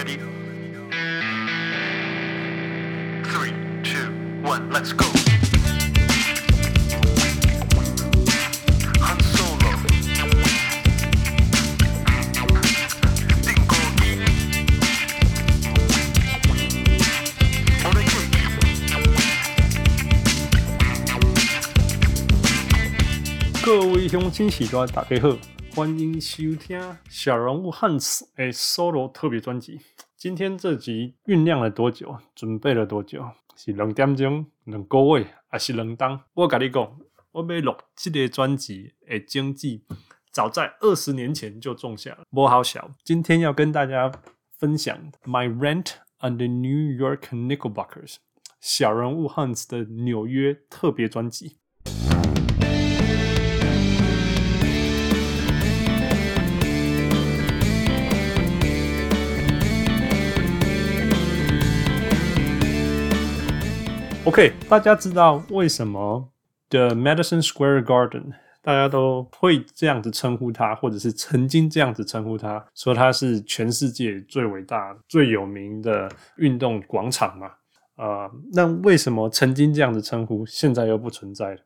ready? Three, two, one, let's go. Hello，各位乡亲喜多大家好，欢迎收听小人物汉斯诶 solo 特别专辑。今天这集酝酿了多久？准备了多久？是两点钟、两个月，还是两当？我跟你讲，我要录这个专辑的，经济早在二十年前就种下了，不好笑。今天要跟大家分享 My Rent on the New York Knickerbockers 小人物汉斯的纽约特别专辑。OK，大家知道为什么 The Madison Square Garden 大家都会这样子称呼它，或者是曾经这样子称呼它，说它是全世界最伟大、最有名的运动广场嘛？呃，那为什么曾经这样子称呼，现在又不存在了？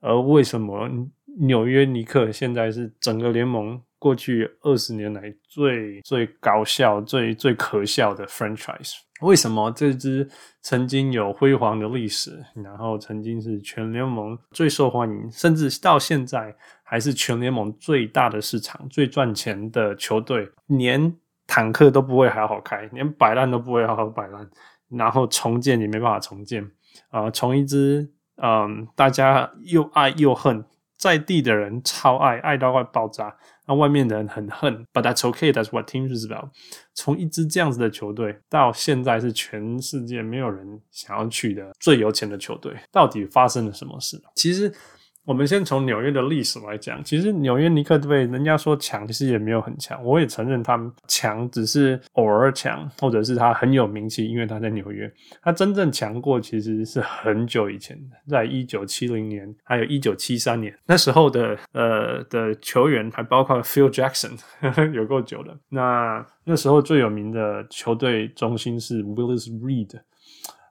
而为什么纽约尼克现在是整个联盟过去二十年来最最搞笑、最最可笑的 franchise？为什么这支曾经有辉煌的历史，然后曾经是全联盟最受欢迎，甚至到现在还是全联盟最大的市场、最赚钱的球队，连坦克都不会好好开，连摆烂都不会好好摆烂，然后重建也没办法重建啊、从一支嗯，大家又爱又恨，在地的人超爱，爱到快爆炸。那外面的人很恨，But that's okay. That's what teams is about. 从一支这样子的球队，到现在是全世界没有人想要去的最有钱的球队，到底发生了什么事？其实。我们先从纽约的历史来讲，其实纽约尼克队人家说强，其实也没有很强。我也承认他们强，只是偶尔强，或者是他很有名气，因为他在纽约。他真正强过，其实是很久以前，在一九七零年，还有一九七三年，那时候的呃的球员还包括 Phil Jackson，呵 呵有够久的。那那时候最有名的球队中心是 Willis Reed。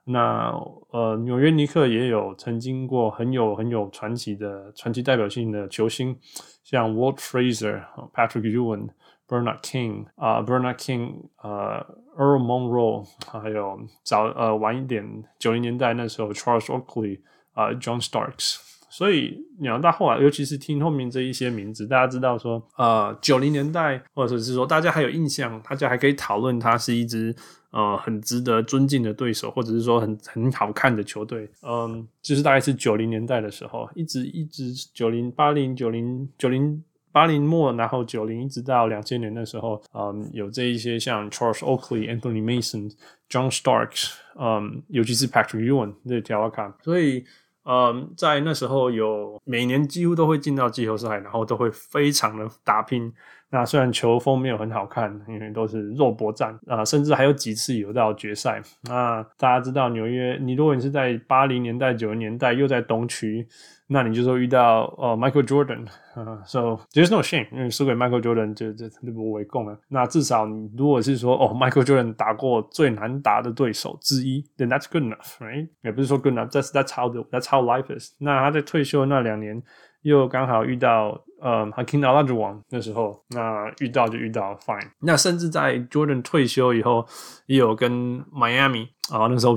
那呃，纽约尼克也有曾经过很有很有传奇的传奇代表性的球星，像 Walt Frazier、Patrick Ewing、Bernard King 啊、呃、Bernard King 呃、Earl Monroe，还有早呃晚一点九零年代那时候 Charles Oakley 啊、John Starks。所以你要到后来，尤其是听后面这一些名字，大家知道说呃九零年代，或者是说大家还有印象，大家还可以讨论他是一支。呃，很值得尊敬的对手，或者是说很很好看的球队，嗯，就是大概是九零年代的时候，一直一直九零八零九零九零八零末，然后九零一直到两千年的时候，嗯，有这一些像 Charles Oakley、Anthony Mason、John Starks，嗯，尤其是 Patrick Ewing 这条要看，所以，嗯，在那时候有每年几乎都会进到季后赛，然后都会非常的打拼。那虽然球风没有很好看，因为都是肉搏战啊、甚至还有几次有到决赛。那大家知道纽约，你如果你是在八零年代、九零年代又在东区，那你就说遇到哦 Michael Jordan 啊，so there's no shame，因为输给 Michael Jordan 就就就不为过了。那至少你如果是说哦 Michael Jordan 打过最难打的对手之一，then that's good enough，right？也不是说 good enough，that's that's how the that's how life is。那他在退休那两年。又刚好遇到呃 Hakeem Olajuwon 那时候，那遇到就遇到 fine。那甚至在 Jordan 退休以后，也有跟 Miami 啊，那时候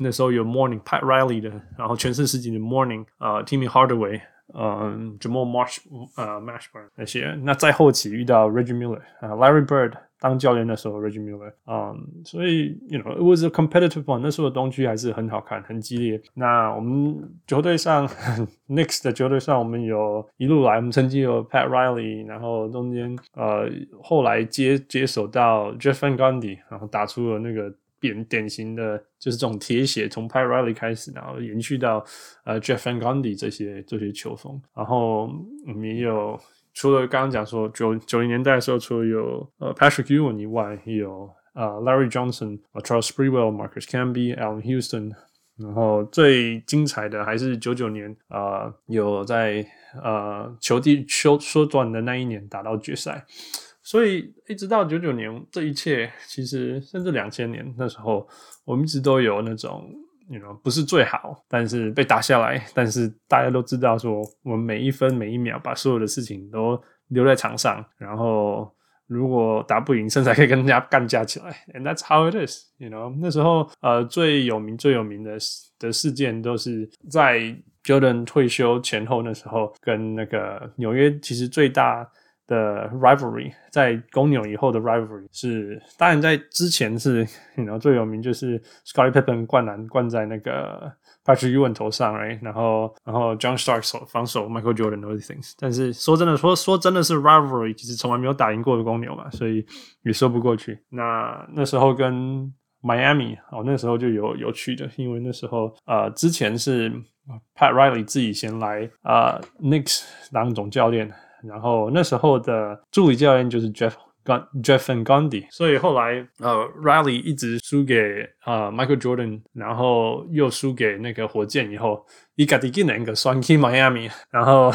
那时候有 Morning Pat Riley 的，然后全盛时期的 Morning 啊，Timmy Hardaway，嗯，Jamal Marsh 呃 Mashburn 那些。那在后期遇到 Reggie Miller 啊，Larry Bird。当教练的时候，Reggie Miller，嗯，所以，you know，it was a competitive one。那时候的东区还是很好看，很激烈。那我们球队上，Knicks 的球队上，我们有一路来，我们曾经有 Pat Riley，然后中间，呃，后来接接手到 Jeff Van Gundy，然后打出了那个典典型的，就是这种铁血，从 Pat Riley 开始，然后延续到呃 Jeff Van Gundy 这些这些球风。然后我们也有。除了刚刚讲说九九零年代的时候，除了有呃 Patrick Ewing 以外，也有呃 Larry Johnson、Charles Sprewell、Marcus Camby、Allan Houston，然后最精彩的还是九九年啊、呃，有在呃球季休缩短的那一年打到决赛。所以一直到九九年，这一切其实甚至两千年那时候，我们一直都有那种，you know，不是最好，但是被打下来，但是大家都知道说，我们每一分每一秒把所有的事情都留在场上，然后如果打不赢，甚至还可以跟人家干架起来。And that's how it is，you know。那时候呃最有名最有名的的事件都是在 Jordan 退休前后那时候，跟那个纽约其实最大。的 rivalry 在公牛以后的 rivalry 是，当然在之前是，你知道最有名就是 Scottie Pippen 灌篮灌在那个 Patrick Ewing 头上，right? 然后然后 John Starks 防守 Michael Jordan those things。但是说真的，说说真的是 rivalry，其实从来没有打赢过的公牛嘛，所以也说不过去。那那时候跟 Miami 哦，那时候就有有趣的，因为那时候呃之前是 Pat Riley 自己先来啊、呃、，Nicks 当总教练。然后那时候的助理教练就是 Jeff Jeff and Gundy，所以后来呃 Riley 一直输给呃 Michael Jordan，然后又输给那个火箭以后，伊家己竟然个双去 Miami，然后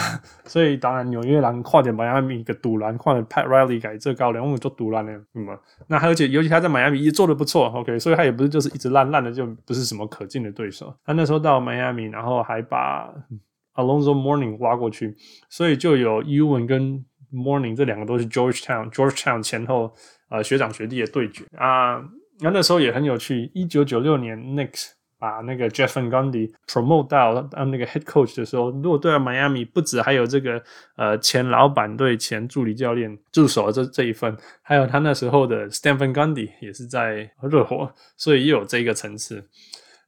所以当然纽约人看见 Miami 一个赌篮，看见 Pat Riley 改这高粱，我们就赌篮的，嗯嘛，那而且尤其他在 Miami 也做的不错，OK，所以他也不是就是一直烂烂的，就不是什么可敬的对手。他那时候到 Miami，然后还把。Alonzo Morning 挖过去，所以就有 Ewing 跟 Morning 这两个都是 Georgetown Georgetown 前后呃学长学弟的对决啊。那那时候也很有趣。一九九六年 Nick 把那个 Jeff Van Gundy promote 到当那个 head coach 的时候，如果对 Miami 不止还有这个呃前老板对前助理教练助手这这一份，还有他那时候的 Stan Van Gundy 也是在热火，所以又有这个层次。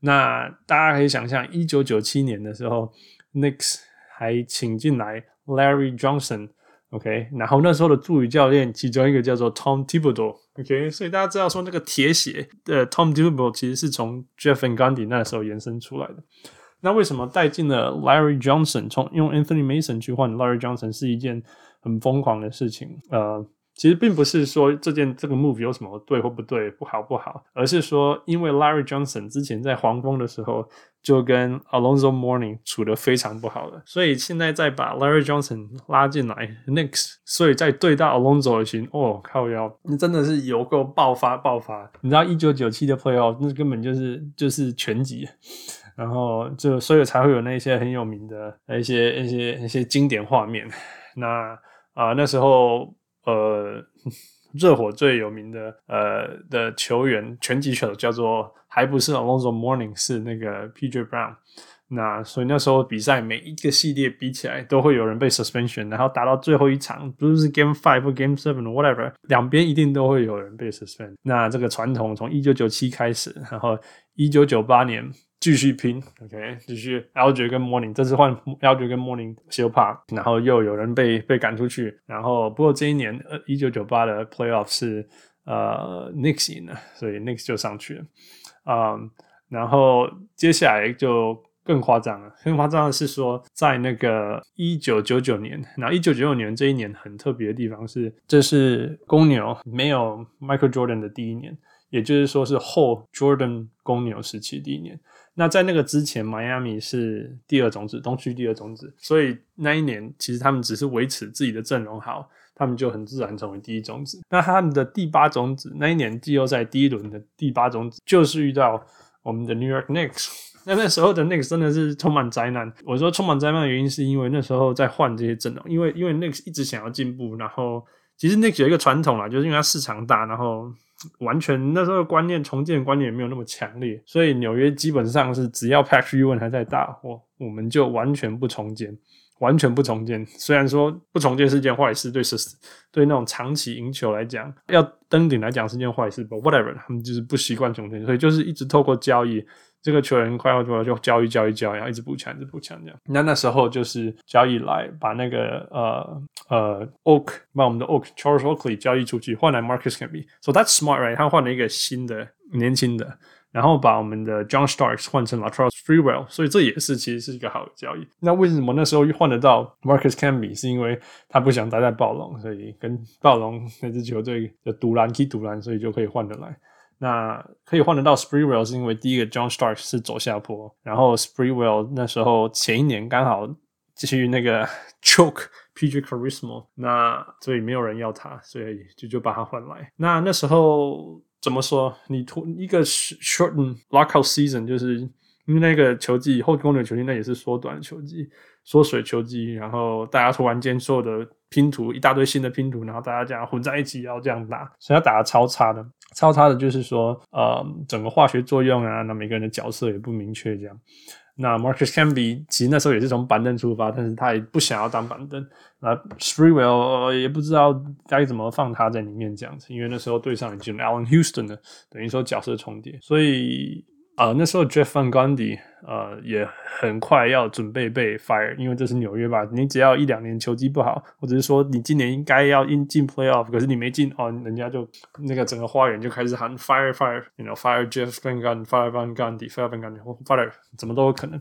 那大家可以想象，一九九七年的时候。Nick's 还请进来 Larry Johnson，OK，、然后那时候的助理教练其中一个叫做 Tom Thibodeau。OK，所以大家知道说那个铁血的 Tom Thibodeau 其实是从 Jeff and Gundy 那时候延伸出来的。那为什么带进了 Larry Johnson，从用 Anthony Mason 去换 Larry Johnson 是一件很疯狂的事情？呃。其实并不是说这件这个 move 有什么对或不对，不好不好，而是说因为 Larry Johnson 之前在黄蜂的时候就跟 Alonzo Mourning 处得非常不好了，所以现在再把 Larry Johnson 拉进来 Knicks，所以在对到 Alonzo 的时候，哦靠腰，你真的是有够爆发爆发！你知道一九九七的 Playoff 那根本就是就是全集，然后就所以才会有那些很有名的一些一些一些经典画面。那啊、呃、那时候。呃，热火最有名的呃的球员拳击手叫做，还不是 Alonzo m o r n i n g 是那个 PJ Brown。那所以那时候比赛每一个系列比起来，都会有人被 suspension，然后打到最后一场，不是 Game Five 或 Game Seven whatever，两边一定都会有人被 suspend。那这个传统从一九九七开始，然后一九九八年。继续拼，OK，继续。Alger 跟 Morning，这次换 Alger 跟 Morning 休帕，然后又有人被被赶出去，然后不过这一年呃一九九八的 Playoff 是呃 Knicks 赢了，所以 Knicks 就上去了，啊、然后接下来就更夸张了，更夸张的是说在那个一九九九年，然后一九九九年这一年很特别的地方是，这是公牛没有 Michael Jordan 的第一年，也就是说是后 Jordan 公牛时期第一年。那在那个之前，Miami 是第二种子，东区第二种子，所以那一年其实他们只是维持自己的阵容好，他们就很自然成为第一种子。那他们的第八种子那一年季后赛第一轮的第八种子就是遇到我们的 New York Knicks。那那时候的 Knicks 真的是充满灾难。我说充满灾难的原因是因为那时候在换这些阵容，因为因为 Knicks 一直想要进步，然后其实 Knicks 有一个传统啦，就是因为它市场大，然后。完全那时候的观念，重建观念也没有那么强烈，所以纽约基本上是只要 Pack Run 还在大，我我们就完全不重建，完全不重建。虽然说不重建是件坏事，对是对那种长期赢球来讲，要登顶来讲是件坏事，but whatever，他们就是不习惯重建，所以就是一直透过交易。这个球员快要多了，就交易交易交易，然后一直补强，一直补强这样。那那时候就是交易来把那个呃呃 Oak 把我们的 Oak Charles Oakley 交易出去，换来 Marcus Camby。So that's smart, right？他换了一个新的年轻的，然后把我们的 John Starks 换成了 Latrell Sprewell。所以这也是其实是一个好的交易。那为什么那时候又换得到 Marcus Camby？是因为他不想待在暴龙，所以跟暴龙那支球队的独篮踢独篮，所以就可以换得来。那可以换得到 Sprewell 是因为第一个 John Stark 是走下坡，然后 Sprewell 那时候前一年刚好去那个 choke PG Charisma，那所以没有人要他，所以就就把他换来。那那时候怎么说？你突一个 shorten lockout season，就是因为那个球季后公牛球季那也是缩短球季。缩水球季，然后大家突然间做的拼图一大堆新的拼图，然后大家这样混在一起要这样打，所以他打得超差的，超差的，就是说，呃，整个化学作用啊，那每个人的角色也不明确这样。那 Marcus Camby 其实那时候也是从板凳出发，但是他也不想要当板凳。那 Sprewell 也不知道该怎么放他在里面这样子，因为那时候对上已经 Allan Houston 了，等于说角色重叠，所以。啊、那时候 Jeff Van Gundy 呃也很快要准备被 fire，因为这是纽约吧？你只要一两年球技不好，或者是说你今年应该要进进 playoff，可是你没进哦，人家就那个整个花园就开始喊 fire fire，you know fire Jeff Van Gundy，fire Van Gundy，fire Van Gundy，fire 怎么都有可能。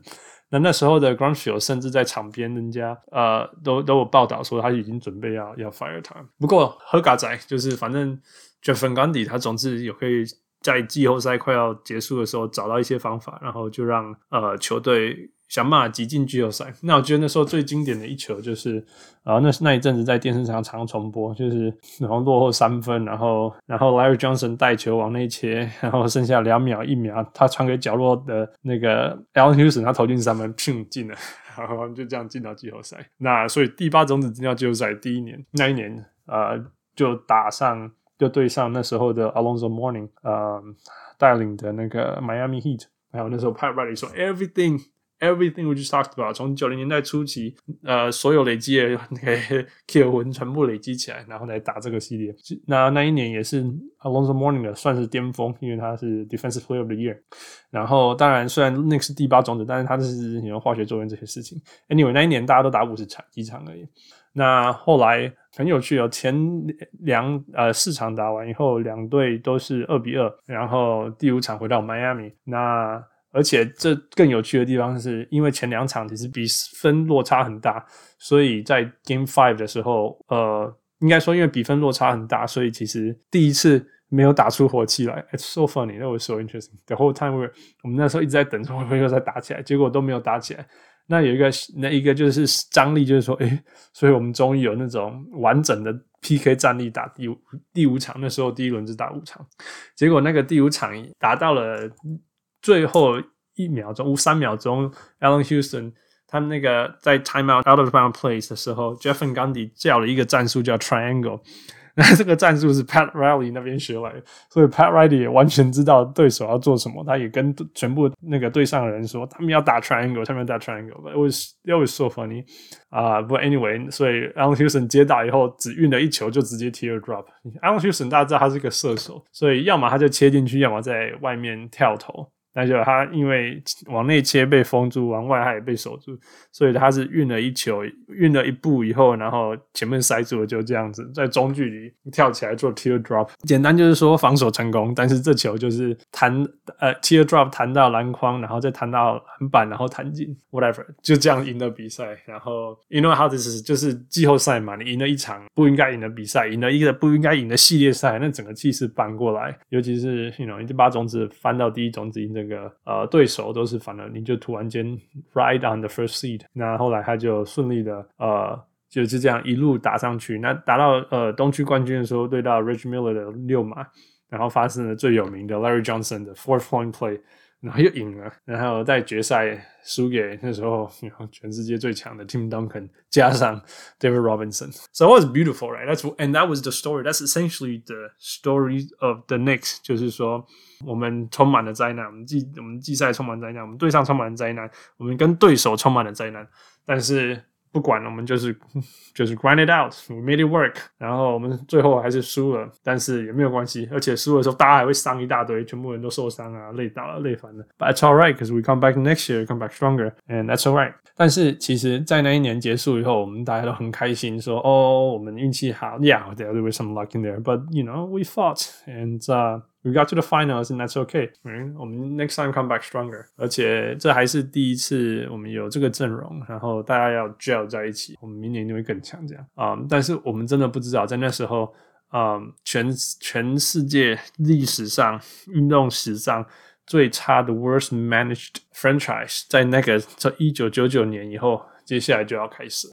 那那时候的 Grunfeld 甚至在场边，人家呃都都有报道说他已经准备要要 fire 他。不过和嘎仔就是反正 Jeff Van Gundy 他总是也可以。在季后赛快要结束的时候，找到一些方法，然后就让呃球队想办法挤进季后赛。那我觉得那时候最经典的一球就是，啊、呃，那是那一阵子在电视上常重播，就是然后落后三分，然后然后 Larry Johnson 带球往内切，然后剩下两秒一秒，他传给角落的那个 Allan Houston，他投进三分，砰进了，然后就这样进到季后赛。那所以第八种子进到季后赛第一年，那一年呃就打上。就对上那时候的 Alonzo Morning，呃，带领的那个 Miami Heat，还有那时候 Pat Riley 说 Everything, Everything we just talked about，从九零年代初期，呃，所有累积的那个 kill 魂全部累积起来，然后来打这个系列。那那一年也是 Alonzo Morning 的算是巅峰，因为他是 Defensive Player of the Year。然后当然虽然那个是第八种子，但是他是有化学作用这些事情。Anyway，那一年大家都打五十场几场而已。那后来很有趣哦，前两呃四场打完以后，两队都是二比二，然后第五场回到迈阿密。那而且这更有趣的地方是，因为前两场其实比分落差很大，所以在 Game Five 的时候，呃，应该说因为比分落差很大，所以其实第一次没有打出火气来。It's so funny, that was so interesting. The whole time we 我们那时候一直在等说会不会又再打起来，结果都没有打起来。那有一个，那一个就是张力，就是说，诶，所以我们终于有那种完整的 PK 战力打第五第五场。那时候第一轮是打五场，结果那个第五场打到了最后一秒钟，五三秒钟，Allen Houston 他们那个在 timeout out of bound Place 的时候，Jeff Van Gandy 叫了一个战术叫 triangle。那这个战术是 Pat Riley 那边学来的，所以 Pat Riley 也完全知道对手要做什么，他也跟全部那个队上的人说，他们要打 triangle，他们要打 triangle。But it was it was so funny 啊、uh,！But anyway，所以 Alan Houston 接打以后只运了一球就直接 teardrop。Allan Houston 大家知道他是个射手，所以要么他就切进去，要么在外面跳投。那就他因为往内切被封住，往外他也被守住，所以他是运了一球，运了一步以后，然后前面塞住了，就这样子在中距离跳起来做 teardrop。简单就是说防守成功，但是这球就是弹呃 teardrop 弹到篮筐，然后再弹到篮板，然后弹进 whatever，就这样赢了比赛。然后 you know how this is 就是季后赛嘛，你赢了一场不应该赢的比赛，赢了一个不应该赢的系列赛，那整个气势扳过来，尤其是 you know 你就把种子翻到第一种子赢的。那个呃，对手都是反而你就突然间 ride on the first seed，那后来他就顺利的呃，就是这样一路打上去。那打到呃东区冠军的时候，对到 Rich Miller 的六码，然后发生了最有名的 Larry Johnson 的 fourth point play，然后又赢了。然后在决赛输给那时候全世界最强的 Tim Duncan，加上 David Robinson。So it was beautiful, right? That's and that was the story. That's essentially the story of the Knicks，就是说。我们充满了灾难，我们季我们季赛充满灾难，我们对上充满了灾难，我们跟对手充满了灾难。但是不管了，我们就是就是 grind it out，we made it work。然后我们最后还是输了，但是也没有关系。而且输的时候，大家还会伤一大堆，全部人都受伤啊，累倒了，累烦了。But it's all right, because we come back next year, come back stronger, and that's all right。但是其实，在那一年结束以后，我们大家都很开心，说哦，我们运气好，Yeah，there was some luck in there, but you know, we fought and、uh, We got to the finals, and that's okay. 嗯，我们 next time come back stronger. 而且这还是第一次我们有这个阵容，然后大家要 gel 在一起，我们明年就会更强。这样啊但是我们真的不知道，在那时候，啊、全全世界历史上运动史上最差的 worst managed franchise，在那个在一九九九年以后，接下来就要开始。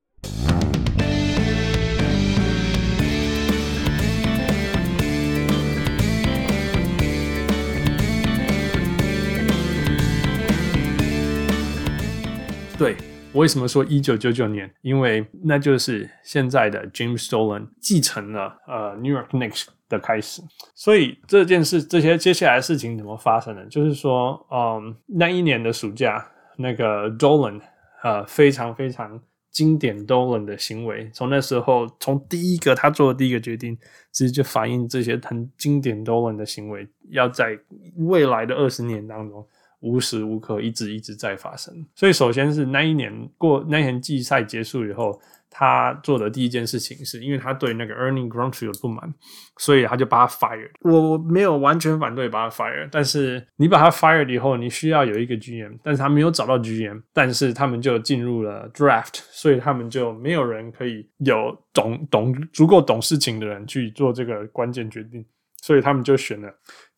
我为什么说一九九九年？因为那就是现在的 James Dolan 继承了呃 New York Knicks 的开始。所以这件事，这些接下来的事情怎么发生的？就是说，嗯，那一年的暑假，那个 Dolan 呃非常非常经典 Dolan 的行为，从那时候从第一个他做的第一个决定，其实就反映这些很经典 Dolan 的行为，要在未来的二十年当中。无时无刻一直一直在发生，所以首先是那一年过那一年季赛结束以后，他做的第一件事情是因为他对那个 Ernie Grunfeld 不满，所以他就把他 fired。我没有完全反对把他 fired，但是你把他 fired 以后，你需要有一个 GM，但是他没有找到 GM，但是他们就进入了 draft，所以他们就没有人可以有懂懂足够懂事情的人去做这个关键决定。所以他们就选了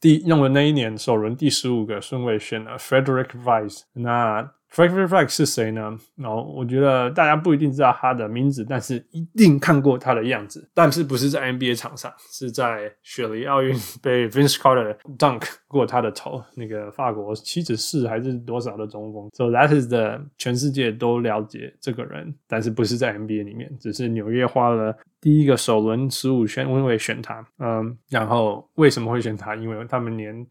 第用了那一年首轮第十五个顺位选了 Frederick Weiss。那 Frederick Weiss 是谁呢？然后我觉得大家不一定知道他的名字，但是一定看过他的样子。但是不是在 NBA 场上，是在雪梨奥运被 Vince Carter dunk 过他的头。那个法国七尺四还是多少的中锋。So that is the 全世界都了解这个人，但是不是在 NBA 里面，只是纽约花了。第一个首轮十五选，因为选他，嗯，然后为什么会选他？因为他们连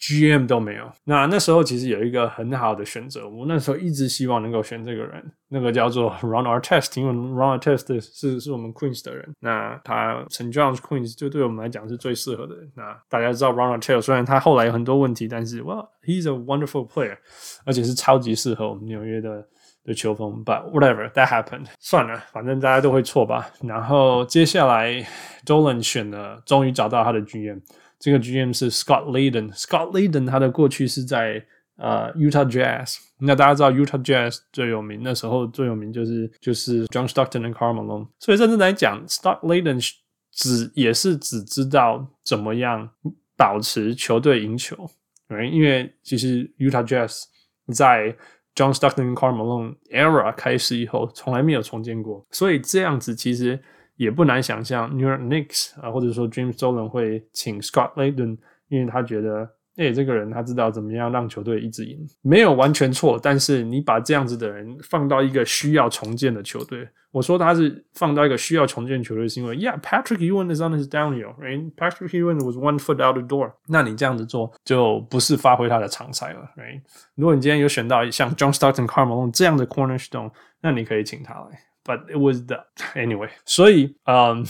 GM 都没有。那那时候其实有一个很好的选择，我那时候一直希望能够选这个人，那个叫做 Ron Artest，因为 Ron Artest 是是我们 Queens 的人，那他 St. John's Queens 就对我们来讲是最适合的人。那大家知道 Ron Artest 虽然他后来有很多问题，但是 Well he's a wonderful player，而且是超级适合我们纽约的。的球风，But whatever that happened，算了，反正大家都会错吧。然后接下来，Dolan 选了，终于找到他的 GM，这个 GM 是 Scott Layden。Scott Layden 他的过去是在呃 Utah Jazz，那大家知道 Utah Jazz 最有名，那时候最有名就是就是 John Stockton 和 Karl Malone。所以真正来讲，Scott Layden 只也是只知道怎么样保持球队赢球，因为其实 Utah Jazz 在 John Stockton 跟 Karl Malone era 开始以后，从来没有重建过，所以这样子其实也不难想象，New York Knicks 啊，或者说 James Dolan 会请 Scott Layden，因为他觉得。哎、欸，这个人他知道怎么样让球队一直赢，没有完全错。但是你把这样子的人放到一个需要重建的球队，我说他是放到一个需要重建球队，是因为，Yeah，Patrick Ewan is on his downhill，right？Patrick Ewan was one foot out the door。那你这样子做就不是发挥他的长才了，right？如果你今天有选到像 John Stockton、Carmelo 这样的 cornerstone，那你可以请他来。But it was the anyway。所以，嗯，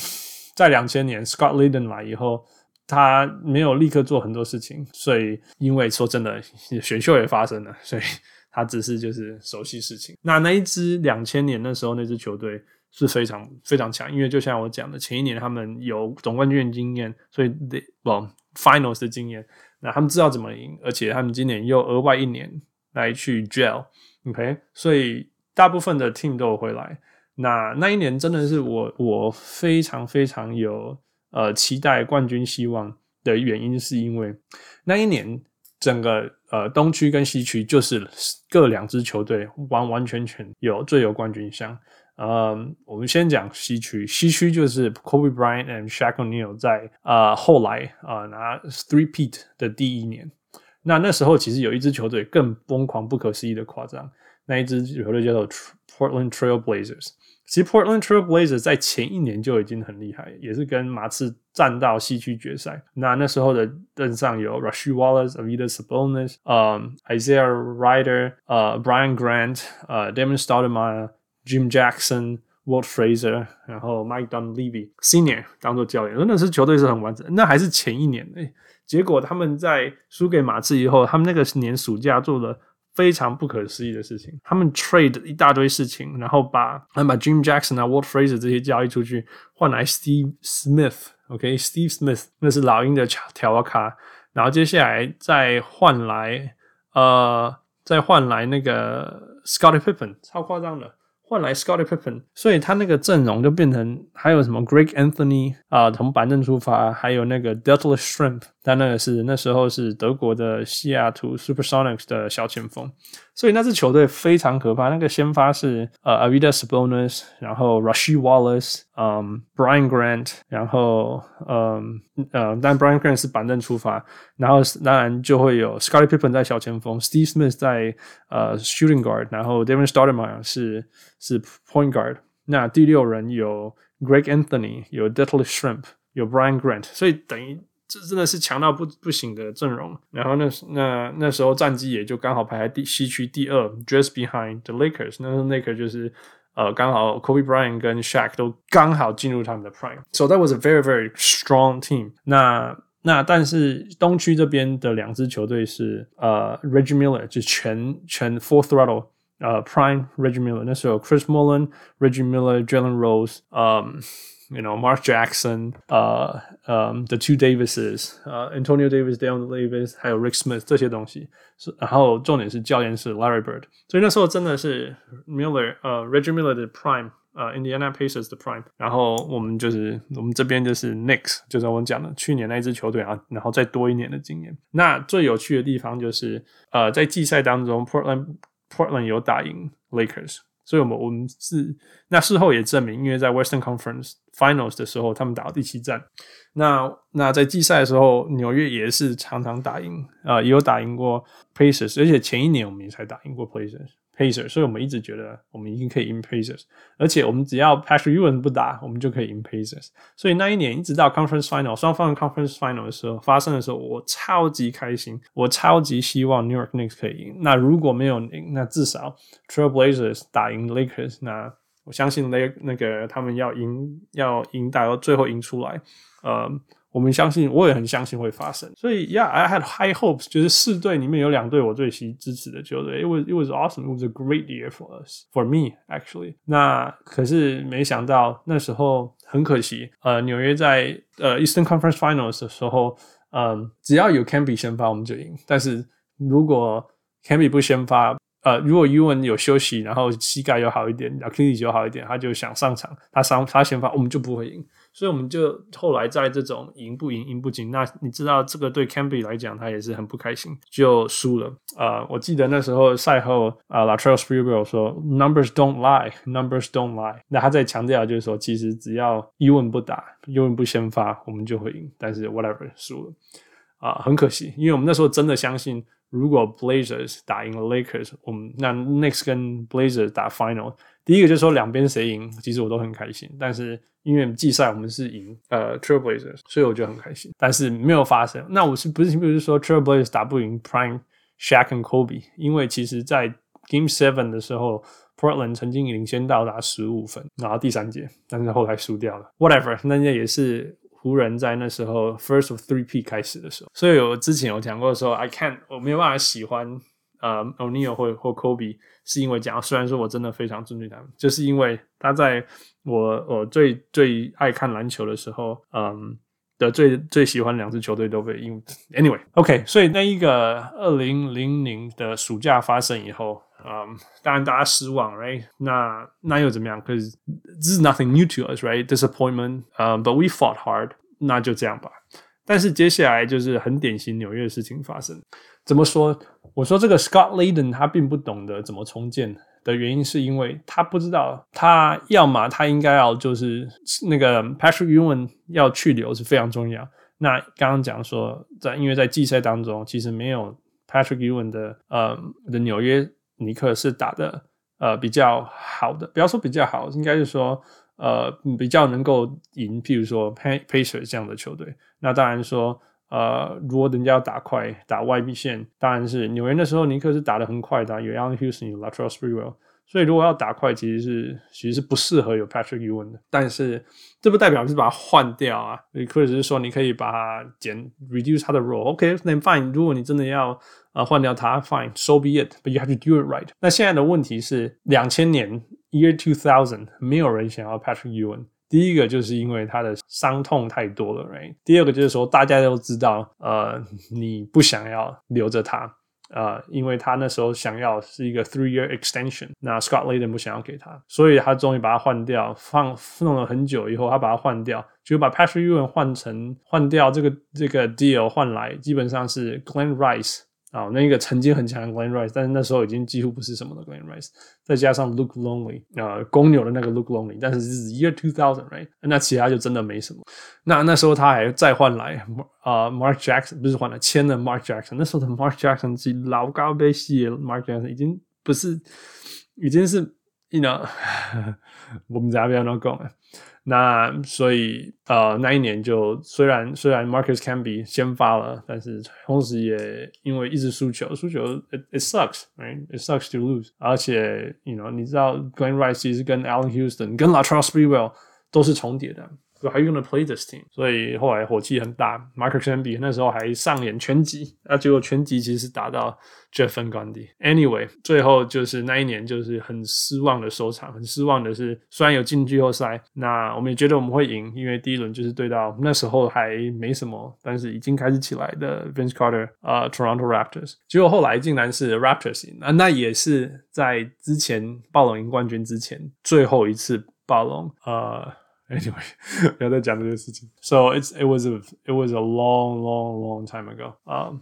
在两千年 Scott Layden 来以后。他没有立刻做很多事情，所以因为说真的，选秀也发生了，所以他只是就是熟悉事情。那那一支两千年那时候那支球队是非常非常强，因为就像我讲的，前一年他们有总冠军的经验，所以得不 finals 的经验，那他们知道怎么赢，而且他们今年又额外一年来去 gel，OK，所以大部分的 team 都有回来。那那一年真的是我我非常非常有。呃，期待冠军希望的原因是因为那一年整个呃东区跟西区就是各两支球队完完全全有最有冠军相。呃，我们先讲西区，西区就是 Kobe Bryant and Shaq O'Neal 在呃后来啊、拿 three-peat 的第一年。那那时候其实有一支球队更疯狂、不可思议的夸张，那一支球队叫做 Portland Trail Blazers。其实 Portland Trail Blazers 在前一年就已经很厉害，也是跟马刺战到西区决赛。那那时候的阵上有 Rasheed Wallace、Arvydas Sabonis、嗯、Isaiah Rider、呃 Brian Grant、呃 Damon Stoudemire、Jim Jackson、Walt Fraser，然后 Mike Dunleavy Senior 当做教练。那那时球队是很完整，那还是前一年诶。结果他们在输给马刺以后，他们那个年暑假做了。非常不可思议的事情，他们 trade 一大堆事情，然后把他们把 Jim Jackson 啊、Walt Frazier 这些交易出去，换来 Steve Smith，OK，Steve Smith 那是老鹰的条卡，然后接下来再换来呃，再换来那个 Scottie Pippen，超夸张的，换来 Scottie Pippen，所以他那个阵容就变成还有什么 Greg Anthony 啊、呃，从板凳出发，还有那个 Detlef Schrempf 但那个是那时候是德国的西雅图 Supersonics 的小前锋，所以那支球队非常可怕。那个先发是呃 Arvydas Sabonis，然后 Rasheed Wallace，嗯，Brian Grant，然后嗯呃，但 Brian Grant 是板凳出发，然后当然就会有 Scotty Pippen 在小前锋，Steve Smith 在呃 Shooting Guard，然后 Devin Stoudemire 是是 Point Guard。那第六人有 Greg Anthony，有 Detlef Schrempf，有 Brian Grant，所以等于这真的是强到不不行的阵容。然后那那那时候战绩也就刚好排在第西区第二，just behind the Lakers。那时候 Lakers 就是呃刚好 Kobe Bryant 跟 Shaq 都刚好进入他们的 prime。So that was a very very strong team 那。那但是东区这边的两支球队是呃 Reggie Miller 就全全 Full Throttle。呃、Prime Reggie Miller 那时候，Chris Mullin、Reggie Miller、Jalen Rose，嗯、um,，you know，Mark Jackson，呃，嗯，The Two Davises，呃、uh,，Antonio Davis、Dale Davis，还有 Rick Smith 这些东西，是，然后重点是教练是 Larry Bird，所以那时候真的是 Miller，呃、uh,，Reggie Miller 的 Prime，呃、uh,，Indiana Pacers 的 Prime，然后我们就是我们这边就是 Knicks，就是我们讲的去年那一支球队啊，然后再多一年的经验。那最有趣的地方就是，呃，在季赛当中，Portland。Portland 有打赢 Lakers， 所以我们我们是那事后也证明，因为在 Western Conference Finals 的时候，他们打到第七战。那那在季赛的时候，纽约也是常常打赢，啊，也有打赢过 Pacers，而且前一年我们也才打赢过 Pacers。Pacers，所以我们一直觉得我们一定可以赢 Pacers，而且我们只要 Patrick Ewing 不打，我们就可以赢 Pacers。所以那一年一直到 Conference Final 双方 Conference Final 的时候发生的时候，我超级开心，我超级希望 New York Knicks 可以赢。那如果没有赢，那至少 Trailblazers 打赢 Lakers，那我相信那那个他们要赢要赢打到最后赢出来，呃。我们相信，我也很相信会发生。所以，Yeah，I had high hopes。就是四队里面有两队我最喜支持的球队。It was it was awesome. It was a great year for us, for me actually. 那可是没想到那时候很可惜。呃，纽约在呃 Eastern Conference Finals 的时候，嗯、只要有 Camby 先发，我们就赢。但是如果 Camby 不先发，呃，如果 Ewing 有休息，然后膝盖又好一点，Achilles 又好一点，他就想上场，他上他先发，我们就不会赢。所以我们就后来在这种赢不赢赢不赢，那你知道这个对 Camby 来讲，他也是很不开心，就输了。呃，我记得那时候赛后，啊、Latrell Sprewell 说，Numbers don't lie，Numbers don't lie。那他在强调就是说，其实只要 Ewing 不打，Ewing 不先发，我们就会赢。但是 whatever 输了，啊、很可惜，因为我们那时候真的相信，如果 Blazers 打赢了 Lakers，我们那 Knicks 跟 Blazers 打 Final。第一个就是说两边谁赢，其实我都很开心。但是因为季赛我们是赢呃 Trailblazers，所以我就很开心。但是没有发生。那我是不是不是说 Trailblazers 打不赢 Prime Shack 和 Kobe？因为其实在 Game Seven 的时候，Portland 曾经领先到达十五分，然后第三节，但是后来输掉了。Whatever，那也是湖人在那时候 First of Three P 开始的时候。所以我之前有讲过的时候，I can't，我没有办法喜欢。呃、uh,，O'Neal 或或 Kobe 是因为讲，虽然说我真的非常尊敬他们，就是因为他在我我最最爱看篮球的时候，嗯的最最喜欢两支球队都被赢。Anyway，OK，、所以那一个二零零零的暑假发生以后，嗯，当然大家失望，right？那那又怎么样？Because this is nothing new to us，right？Disappointment，嗯、um,，But we fought hard，那就这样吧。但是接下来就是很典型纽约的事情发生。怎么说？我说这个 Scott Layden 他并不懂得怎么重建的原因，是因为他不知道，他要么他应该要就是那个 Patrick Ewan 要去留是非常重要。那刚刚讲说，在因为在季赛当中，其实没有 Patrick Ewan 的呃的纽约尼克是打的呃比较好的，不要说比较好，应该是说呃比较能够赢，譬如说 Pacers 这样的球队。那当然说。呃，如果人家要打快，打外壁线，当然是纽约那时候尼克是打得很快的，有 Allan Houston，有 Latrell Sprewell，所以如果要打快，其实是其实是不适合有 Patrick Ewing 的。但是这不代表是把它换掉啊，或者是说你可以把它减 reduce 它的 role，OK，then、okay, fine。如果你真的要呃换掉它，fine，so be it，but you have to do it right。那现在的问题是，两千年 year two thousand，没有人想要 Patrick Ewing。第一个就是因为他的伤痛太多了，right？第二个就是说大家都知道，呃，你不想要留着他，呃，因为他那时候想要是一个 three year extension，那 Scott Layden 不想要给他，所以他终于把他换掉，放弄了很久以后，他把他换掉，就把 Patrick e w i n 换成换掉这个这个 deal 换来，基本上是 Glenn Rice。啊、哦，那个曾经很强的 Glen Rice，但是那时候已经几乎不是什么的 Glen Rice，再加上 Luke Longley，呃，公牛的那个 Luke Longley，但是是 Year Two Thousand，right？那其他就真的没什么。那那时候他还再换来，呃，Mark Jackson 不是换了签了 Mark Jackson，那时候的 Mark Jackson 是老高被吸，Mark Jackson 已经不是，已经是，you know，我们这边都讲了。那所以呃那一年就虽然虽然 Marcus Camby 先发了，但是同时也因为一直输球，输球 it, it sucks right it sucks to lose，而且 you know 你知道 Glenn Rice 其实跟 Allen Houston 跟 Latrell Sprewell 都是重叠的。How are you gonna play this team？所以后来火气很大，Marcus Camby 那时候还上演拳击，那结果拳击其实是打到 Jeff Van Gundy。Anyway，最后就是那一年就是很失望的收场，很失望的是，虽然有进季后赛，那我们也觉得我们会赢，因为第一轮就是对到那时候还没什么，但是已经开始起来的 Vince Carter 啊、Toronto Raptors。结果后来竟然是 Raptors 赢，那那也是在之前暴龙赢冠军之前最后一次暴龙呃。Anyway，不要再讲这件事情。So it's it was a it was a long, long, long time ago. 啊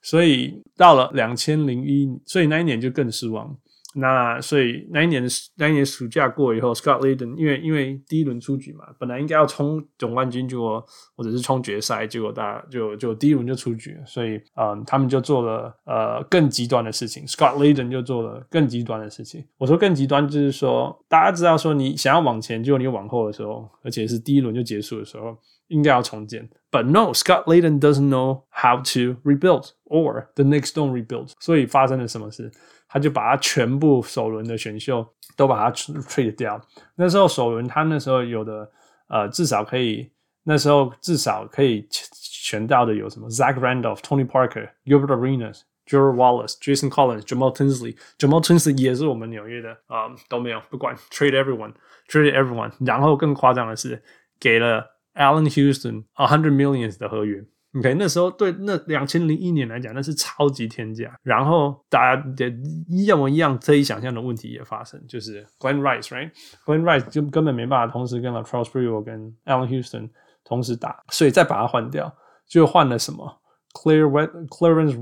所以到了两千零一，所以那一年就更失望。那所以那一年那一年暑假过以后，Scott Layden 因为因为第一轮出局嘛，本来应该要冲总冠军，结果或者是冲决赛，结果大家就就第一轮就出局，所以嗯，他们就做了呃更极端的事情。Scott Layden 就做了更极端的事情。我说更极端就是说，大家知道说你想要往前，结果你往后的时候，而且是第一轮就结束的时候，应该要重建。But no, Scott Layden doesn't know how to rebuild, or the Knicks don't rebuild。所以发生了什么事？他就把他全部首轮的选秀都把它 trade 掉。那时候首轮他那时候有的呃至少可以那时候至少可以选到的有什么 Zach Randolph、Tony Parker、Gilbert Arenas、Gerald Wallace、Jason Collins、Jamal Tinsley、Jamal Tinsley 也是我们纽约的啊、都没有不管 trade everyone trade everyone。然后更夸张的是给了 Allen Houston a hundred millions 的合约。OK，那时候对那两千零一年来讲，那是超级天价。然后大家的一模一样可以想象的问题也发生，就是 Glenn Rice，right？Glenn Rice 就根本没办法同时跟 Latrell Sprewell 跟 Allen Houston 同时打，所以再把它换掉，就换了什么 ？Clear Clarence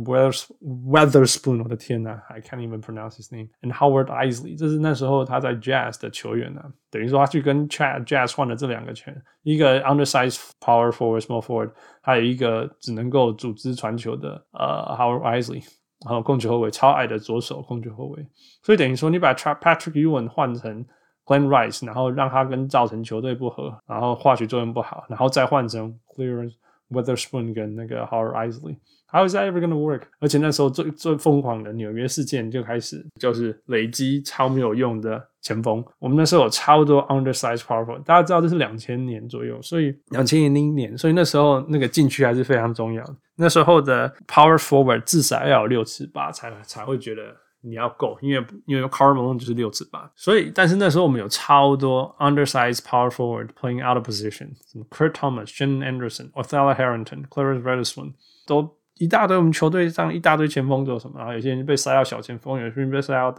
Weatherspoon，我的天呐，I can't even pronounce his name。And Howard Eisley，这是那时候他在 Jazz 的球员呢，等于说他去跟 Jazz 换了这两个拳，一个 undersized power forward small forward，还有一个只能够组织传球的呃 Howard Eisley，然后控球后卫超矮的左手控球后卫，所以等于说你把 Patrick Ewing 换成 Glen Rice，然后让他跟造成球队不和，然后化学作用不好，然后再换成 Clarence。 Weatherspoon 跟那个 Howard Eisley，How is that ever gonna work？而且那时候最最疯狂的纽约事件就开始，就是累积超没有用的前锋。我们那时候有超多 undersized power forward，大家知道这是两千年左右，所以两千零一年，所以那时候那个禁区还是非常重要的。那时候的 power forward 至少要有六尺八才才会觉得。你要够，因为因为 Carmelo 就是六尺八，所以但是那时候我们有超多 undersized power forward playing out of position，什么 Kurt Thomas、Jen Anderson、Othello Harrington、Clarence r e d i s o n 都一大堆。我们球队上一大堆前锋做什么？然后有些人被塞到小前锋，有些人被塞到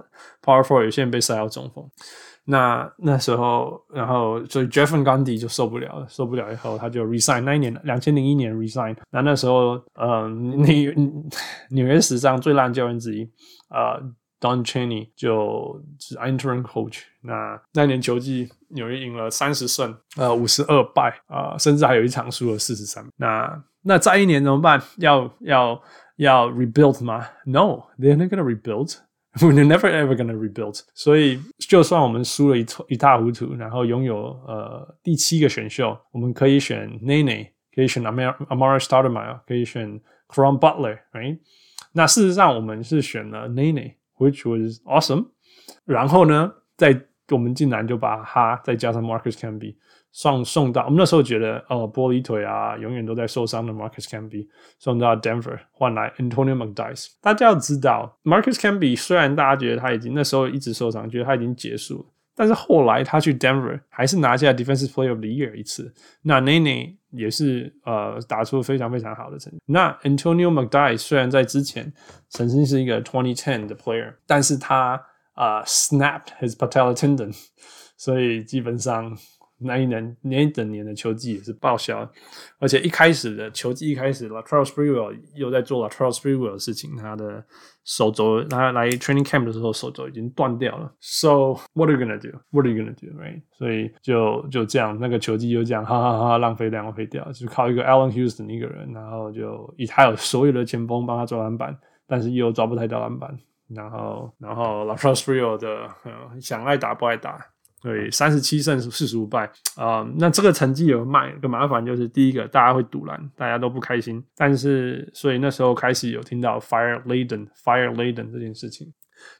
power forward，有些人被塞到中锋。那那时候，然后所以 Jeff Van Gundy 就受不了了，受不了以后他就 resign。那一年两千零一年 resign。那那时候，嗯，纽纽约史上最烂教练之一，呃，Don Chaney 就是 interim coach。那那年球季纽约赢了三十胜，呃，五十二败，啊、呃，甚至还有一场输了四十三。那那再一年怎么办？要要要 rebuild 吗？No，they're not gonna rebuild。We're never ever gonna rebuild。所以，就算我们输了一一塌糊涂，然后拥有呃第七个选秀，我们可以选 Nene，可以选 Amar'e Stoudemire，可以选 Caron Butler，right？那事实上，我们是选了 Nene，which was awesome。然后呢，在我们竟然就把他再加上 Marcus Camby。 送送到我们那时候觉得哦，玻璃腿啊，永远都在受伤的 Marcus Camby 送到 Denver 换来 Antonio McDyess。大家要知道，Marcus Camby 虽然大家觉得他已经那时候一直受伤，觉得他已经结束了，但是后来他去 Denver 还是拿下 Defensive Player of the Year 一次。那 Nene 也是呃打出非常非常好的成绩。那 Antonio McDyess 虽然在之前曾经是一个2010的 player，但是他、呃、snapped his patellar tendon，所以基本上。那一年那一整年的球季也是报销，而且一开始的球季一开始，Latrell Sprewell 又在做 Latrell Sprewell 的事情，他的手肘，他来 training camp 的时候手肘已经断掉了。So what are you gonna do? What are you gonna do? Right? 所以就就这样，那个球季就这样，哈哈哈，浪费浪费掉，就靠一个 Allen Houston 一个人，然后就以他有所有的前锋帮他抓篮板，但是又抓不太到篮板，然后然后 Latrell Sprewell 的、嗯、想爱打不爱打。对，三十七胜四十五败啊、那这个成绩有卖个麻烦，就是第一个大家会赌烂，大家都不开心。但是，所以那时候开始有听到 fire laden fire laden 这件事情。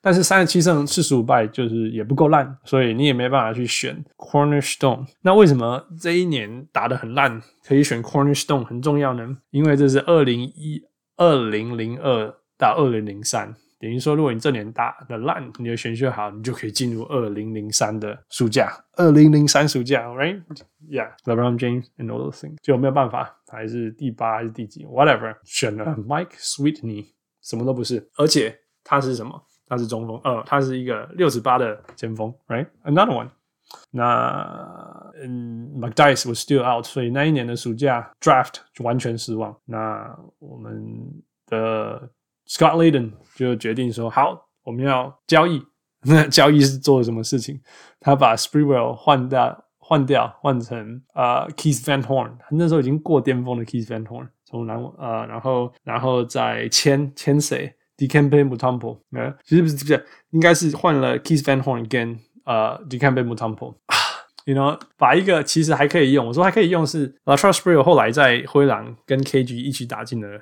但是三十七胜四十五败就是也不够烂，所以你也没办法去选 cornerstone。那为什么这一年打得很烂，可以选 cornerstone 很重要呢？因为这是二零一二零零二到二零零三。等于说，如果你这年打的烂，你的选秀好，你就可以进入二零零三的暑假。二零零三暑假，right？Yeah，LeBron James and all those things，就没有办法，还是第八还是第几？Whatever，选了 Mike Sweetney，什么都不是，而且他是什么？他是中锋，呃，他是一个六十八的前锋，right？Another one，那嗯，McDyess was still out，所以那一年的暑假 draft 就完全失望。那我们的。Scott Layden 就决定说：“好，我们要交易。那交易是做了什么事情？他把 Sprewell 换掉，换掉，换成啊、uh, Keith Van Horn。那时候已经过巅峰的 Keith Van Horn，从南、呃，然后然后再签签谁？Dikembe Mutombo。呃，其实不是不是，应该是换了 Keith Van Horn 跟呃 Dikembe Mutombo。You know，把一个其实还可以用，我说还可以用是 Latrell Sprewell 后来在灰狼跟 KG 一起打进了。”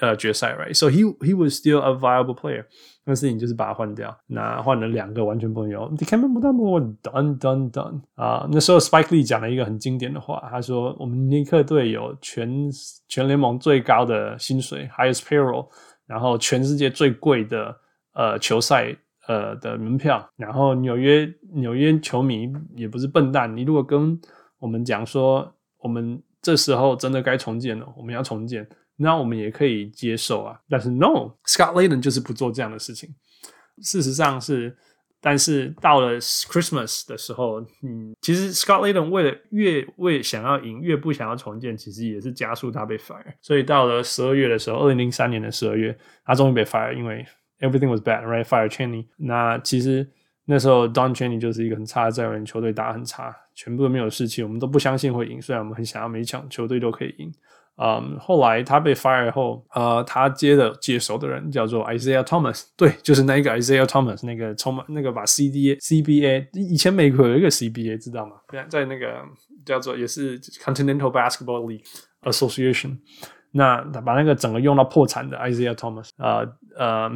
呃，决赛，right？So he he was still a viable player。那事情就是把他换掉，那换了两个完全不能用。Dikembe Mutombo done done done 啊！那时候 Spike Lee 讲了一个很经典的话，他说：“我们尼克队有全全联盟最高的薪水，highest payroll，然后全世界最贵的呃球赛呃的门票。然后纽约纽约球迷也不是笨蛋，你如果跟我们讲说，我们这时候真的该重建了，我们要重建。”那我们也可以接受啊，但是 no，Scott Layden 就是不做这样的事情。事实上是，但是到了 Christmas 的时候，嗯，其实 Scott Layden 为了越为想要赢，越不想要重建，其实也是加速他被 fire。所以到了十二月的时候，二零零三年的十二月，他终于被 fire，因为 everything was bad，right？Fire Cheney。那其实那时候 Don Chaney 就是一个很差的在人，球队打得很差，全部都没有士气，我们都不相信会赢，虽然我们很想要每一场球队都可以赢。嗯，后来他被 fire 后，呃，他接的接手的人叫做 Isaiah Thomas，对，就是那个 Isaiah Thomas，那个充满那个把 CDA CBA 以前美国有一个 CBA 知道吗？在那个叫做也是 Continental Basketball League Association，那他把那个整个用到破产的 Isaiah Thomas，呃呃，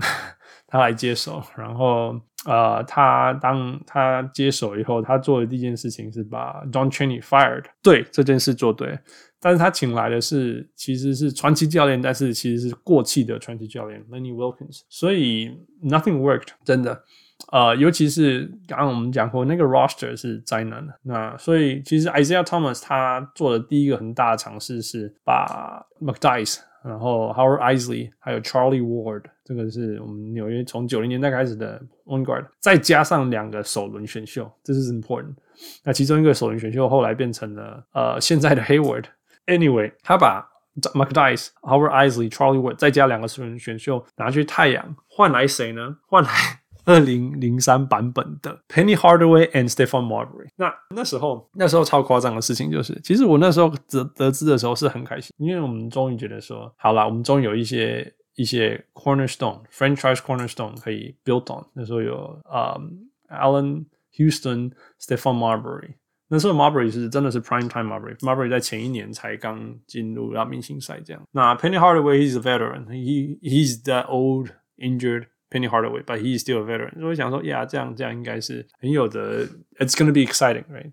他来接手，然后呃，他当他接手以后，他做的第一件事情是把 Don Chaney fired，对，这件事做对。但是他请来的是其实是传奇教练，但是其实是过气的传奇教练 Lenny Wilkins，所以 nothing worked，真的，呃，尤其是刚刚我们讲过那个 roster 是灾难的，那所以其实 Isaiah Thomas 他做的第一个很大的尝试是把 McDyess，然后 Howard Eisley 还有 Charlie Ward，这个是我们纽约从九零年代开始的 point guard，再加上两个首轮选秀，这是 important。那其中一个首轮选秀后来变成了呃现在的 Hayward。Anyway，他把 McDyess、Howard Eisley、Charlie Ward 再加两个选选秀拿去太阳，换来谁呢？换来二零零三版本的 Penny Hardaway and Stephon Marbury。那那时候那时候超夸张的事情就是，其实我那时候得得知的时候是很开心，因为我们终于觉得说，好啦，我们终于有一些一些 cornerstone franchise cornerstone 可以 build on。那时候有呃、Allen Houston、Stephon Marbury。那时候 Marbury 是真的是 prime time Marbury，Marbury 在前一年才刚进入到明星赛这样。那 Penny Hardaway he's a veteran，he he's the old injured Penny Hardaway，but he's still a veteran。所以想说，呀，这样这样应该是很有的，it's gonna be exciting，right？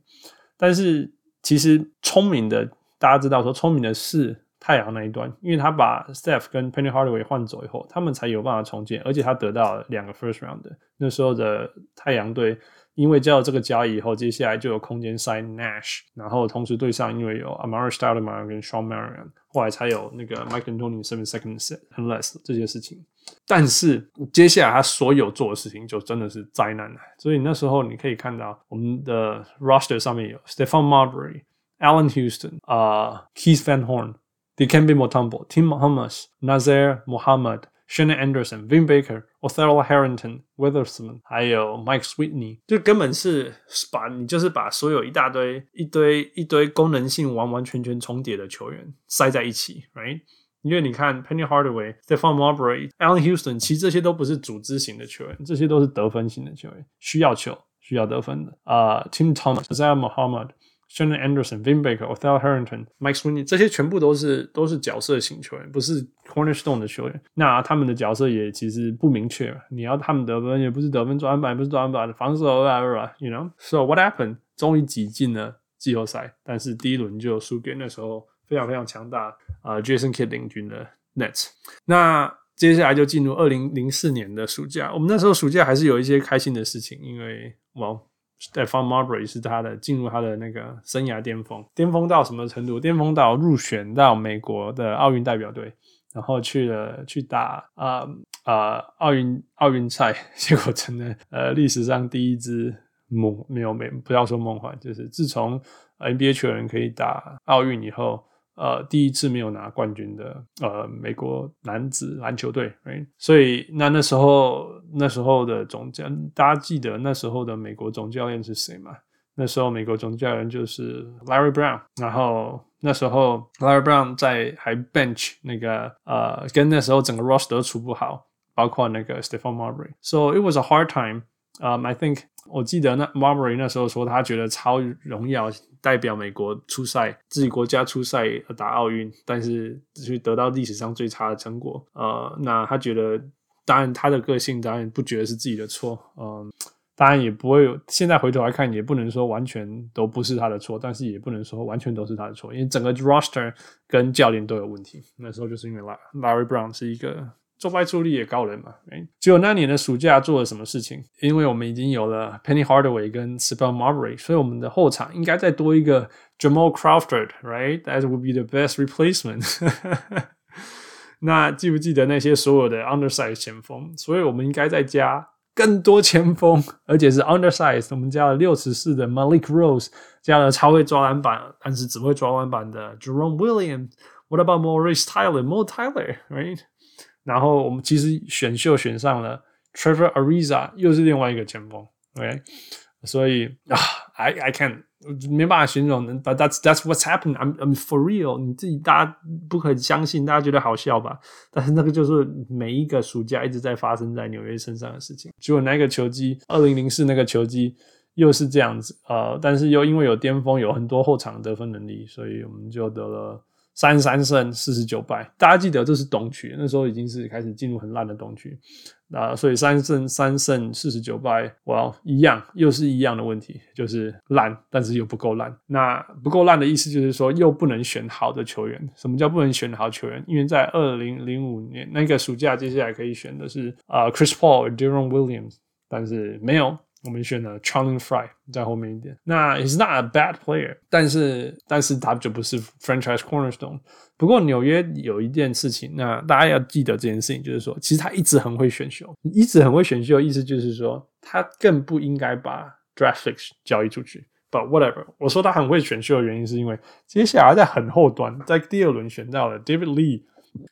但是其实聪明的大家知道说，聪明的是太阳那一端，因为他把 Steph 跟 Penny Hardaway 换走以后，他们才有办法重建，而且他得到两个 first round 的。那时候的太阳队。因为交了这个交易以后，接下来就有空间塞 Nash，然后同时对上因为有 Amar'e Stoudemire 跟 Shawn Marion，后来才有那个 Mike D'Antoni seven seconds and less 这些事情。但是接下来他所有做的事情就真的是灾难了。所以那时候你可以看到我们的 roster 上面有 Stephon Marbury、Allan Houston、呃、Keith Van Horn、Dikembe Mutombo、Tim Hummus、Nazr Muhammad。Shane Anderson、Vin Baker、Othello Harrington、Witherspoon，还有 Mike Sweetney，就根本是把你就是把所有一大堆、一堆、一堆功能性完完全全重叠的球员塞在一起，right？因为你看 Penny Hardaway、Stephon Marbury、Allan Houston，其实这些都不是组织型的球员，这些都是得分型的球员，需要球、需要得分的。啊、，Tim Thomas、Isaiah Muhammad。Shannon Anderson、Vin Baker、Othell Harrington、Mike Sweeney，这些全部都是都是角色型球员，不是 Cornerstone 的球员。那他们的角色也其实不明确。你要他们得分，也不是得分专板，不是专板，防守，you know。So what happened？终于挤进了季后赛，但是第一轮就输给那时候非常非常强大啊、Jason Kidd 领军的 Nets。那接下来就进入二零零四年的暑假。我们那时候暑假还是有一些开心的事情，因为 well。Stephon Marbury 是他的进入他的那个生涯巅峰，巅峰到什么程度？巅峰到入选到美国的奥运代表队，然后去了去打啊啊奥运奥运赛，结果成了呃历史上第一支梦没有没不要说梦幻，就是自从 NBA 球员可以打奥运以后。呃，第一次没有拿冠军的呃，美国男子篮球队，right? 所以那那时候那时候的总教，大家记得那时候的美国总教练是谁吗？那时候美国总教练就是 Larry Brown，然后那时候 Larry Brown 在还 bench 那个呃，跟那时候整个 roster 都处不好，包括那个 Stephen Marbury。So it was a hard time. Um, I think 我记得那 Marbury 那时候说他觉得超荣耀。代表美国出赛，自己国家出赛打奥运，但是只是得到历史上最差的成果。呃，那他觉得，当然他的个性当然不觉得是自己的错。嗯、当然也不会有。现在回头来看，也不能说完全都不是他的错，但是也不能说完全都是他的错，因为整个 roster 跟教练都有问题。那时候就是因为 Larry Brown 是一个。做败出率也高人嘛，只有那年的暑假做了什么事情？因为我们已经有了 Penny Hardaway 跟 Stephon Marbury，所以我们的后场应该再多一个 Jamal Crawford，right？That would be the best replacement。那记不记得那些所有的 undersize 前锋？所以我们应该再加更多前锋，而且是 undersize。我们加了六尺四的 Malik Rose，加了超会抓篮板，但是只会抓篮板的 Jerome Williams。What about Maurice Tyler？Mo Tyler，right？然后我们其实选秀选上了 Trevor Ariza，又是另外一个前锋，OK，所以啊，I I can 没办法形容，But that's that's what's happened. I'm I'm for real。你自己大家不可相信，大家觉得好笑吧？但是那个就是每一个暑假一直在发生在纽约身上的事情。结果那个球季，二零零四那个球季又是这样子，呃，但是又因为有巅峰，有很多后场得分能力，所以我们就得了。三十三胜四十九败，大家记得这是东区，那时候已经是开始进入很烂的东区，那所以三胜三胜四十九败，哇，一样又是一样的问题，就是烂，但是又不够烂。那不够烂的意思就是说，又不能选好的球员。什么叫不能选好球员？因为在二零零五年那个暑假，接下来可以选的是啊、Chris Paul、d u r a n Williams，但是没有。我们选了 Channing Fry 在后面一点，那 he's not a bad player，但是但是他就不是 franchise cornerstone。不过纽约有一件事情，那大家要记得这件事情，就是说，其实他一直很会选秀，一直很会选秀，意思就是说，他更不应该把 draft picks 交易出去。But whatever，我说他很会选秀的原因，是因为接下来在很后端，在第二轮选到了 David Lee。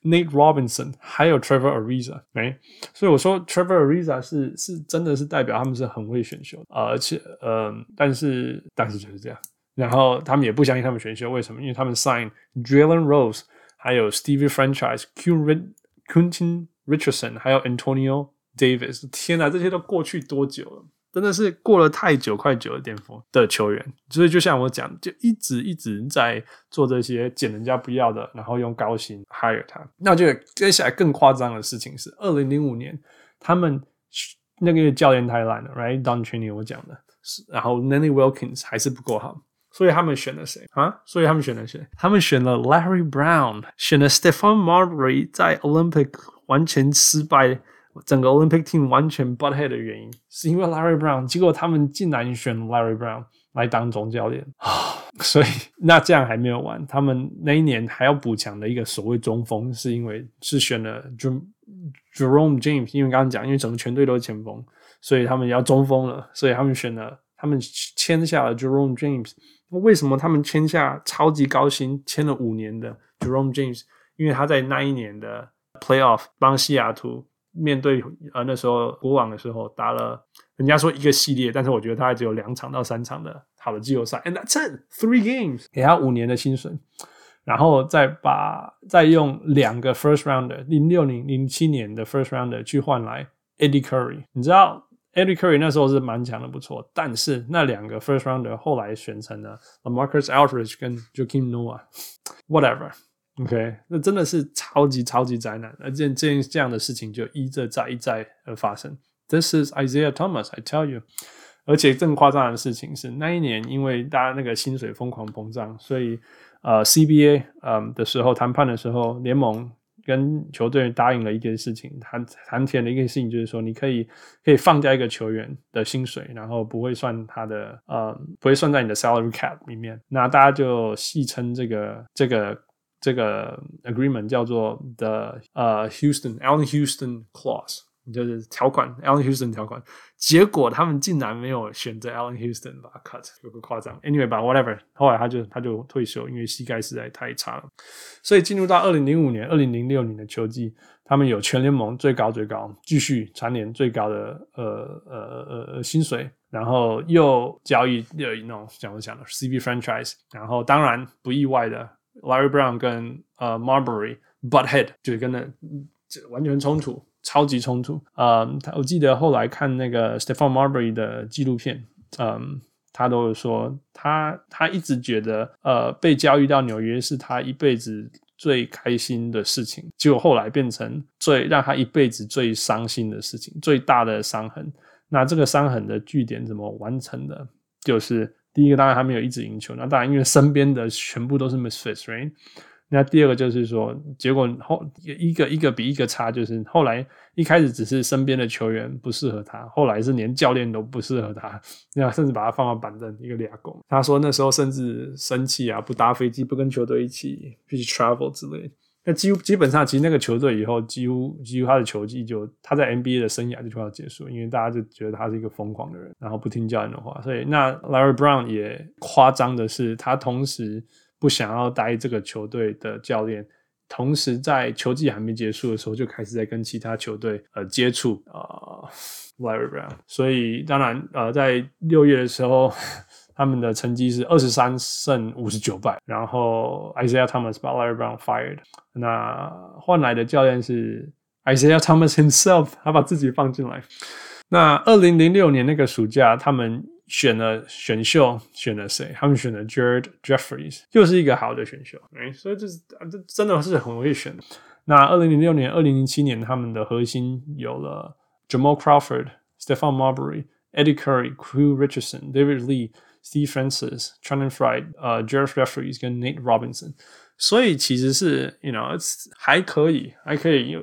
Nate Robinson，还有 Trevor Ariza，没，所以我说 Trevor Ariza 是是真的是代表他们是很会选秀，而且呃，但是但是就是这样，然后他们也不相信他们选秀，为什么？因为他们 sign Jalen Rose，还有 Stevie Franchise，Quentin Richardson，还有 Antonio Davis，天哪，这些都过去多久了？真的是过了太久，快久的巅峰的球员，所以就像我讲，就一直一直在做这些捡人家不要的，然后用高薪 hire 他。那就接下来更夸张的事情是，二零零五年他们那个教练太烂了，right？Don Chaney 我讲的，然后 Lenny Wilkens 还是不够好，所以他们选了谁啊？所以他们选了谁？他们选了 Larry Brown，选了 Stephon Marbury，在 Olympic 完全失败。整个 Olympic team 完全 butt head 的原因，是因为 Larry Brown。结果他们竟然选 Larry Brown 来当总教练啊！所以那这样还没有完，他们那一年还要补强的一个所谓中锋，是因为是选了 Jerome James，因为刚刚讲，因为整个全队都是前锋，所以他们要中锋了，所以他们选了，他们签下了 Jerome James。为什么他们签下超级高薪，签了五年的 Jerome James？因为他在那一年的 Playoff 帮西雅图面对呃那时候国王的时候打了，人家说一个系列，但是我觉得他还只有两场到三场的好的季后赛，and that's it three games，给他五年的薪水，然后再把再用两个 First Rounder 零六零零七年的 First Rounder 去换来 Eddie Curry，你知道 Eddie Curry 那时候是蛮强的不错，但是那两个 First Rounder 后来选成了 LaMarcus Aldridge 跟 Joakim Noah，whatever。OK，那真的是超级超级灾难，而这这这样的事情就一再再一再而发生。This is Isaiah Thomas, I tell you。而且更夸张的事情是，那一年因为大家那个薪水疯狂膨胀，所以呃 CBA 嗯的时候谈判的时候，联盟跟球队答应了一件事情，谈谈甜的一个事情就是说，你可以可以放掉一个球员的薪水，然后不会算他的呃不会算在你的 salary cap 里面。那大家就戏称这个这个。这个 agreement 叫做 the 呃、uh, Houston Allen Houston clause，就是条款 Allen Houston 条款。结果他们竟然没有选择 Allen Houston 把他 cut，有个夸张。Anyway 吧，whatever。后来他就他就退休，因为膝盖实在太差了。所以进入到二零零五年、二零零六年的球季，他们有全联盟最高最高，继续蝉联最高的呃呃呃薪水，然后又交易又那种讲我讲的 CB franchise，然后当然不意外的。Larry Brown 跟呃 Marbury butt head 就是跟那这完全冲突，超级冲突。嗯，他我记得后来看那个 Stephon Marbury 的纪录片，嗯，他都有说他他一直觉得呃被交易到纽约是他一辈子最开心的事情，结果后来变成最让他一辈子最伤心的事情，最大的伤痕。那这个伤痕的据点怎么完成的？就是。第一个当然还没有一直赢球，那当然因为身边的全部都是 misfits，right？那第二个就是说，结果后一个一个比一个差，就是后来一开始只是身边的球员不适合他，后来是连教练都不适合他，那甚至把他放到板凳一个俩工。他说那时候甚至生气啊，不搭飞机，不跟球队一起去 travel 之类的。那几乎基本上，其实那个球队以后几乎几乎他的球技就他在 NBA 的生涯就快要结束，因为大家就觉得他是一个疯狂的人，然后不听教练的话。所以那 Larry Brown 也夸张的是，他同时不想要待这个球队的教练，同时在球季还没结束的时候就开始在跟其他球队呃接触啊、呃、Larry Brown。所以当然呃在六月的时候。他们的成绩是二十三胜五十九败，然后 Isaiah Thomas 把 Larry Brown fired，那换来的教练是 Isaiah Thomas himself，他把自己放进来。那二零零六年那个暑假，他们选了选秀，选了谁？他们选了 Jared Jeffries，又是一个好的选秀，哎，所以这是这真的是很容易选。那二零零六年、二零零七年，他们的核心有了 Jamal Crawford、Stephon Marbury、Eddie Curry、Q Richardson、David Lee。Steve Francis、Channing Frye、呃、uh, Jared Jeffries 跟 Nate Robinson，所以其实是，you know，it's 还可以，还可以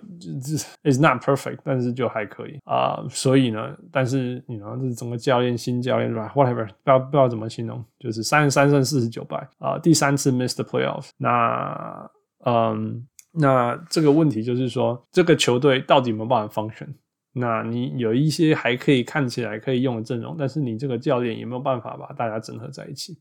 ，it's not perfect，但是就还可以啊。所以呢，但是，you know，这是整个教练新教练是吧？Whatever，不知道不知道怎么形容，就是三十三胜四十九败啊第三次 miss the playoffs。那，嗯，那这个问题就是说，这个球队到底有没有办法 function？那你有一些还可以看起来可以用的阵容，但是你这个教练有没有办法把大家整合在一起？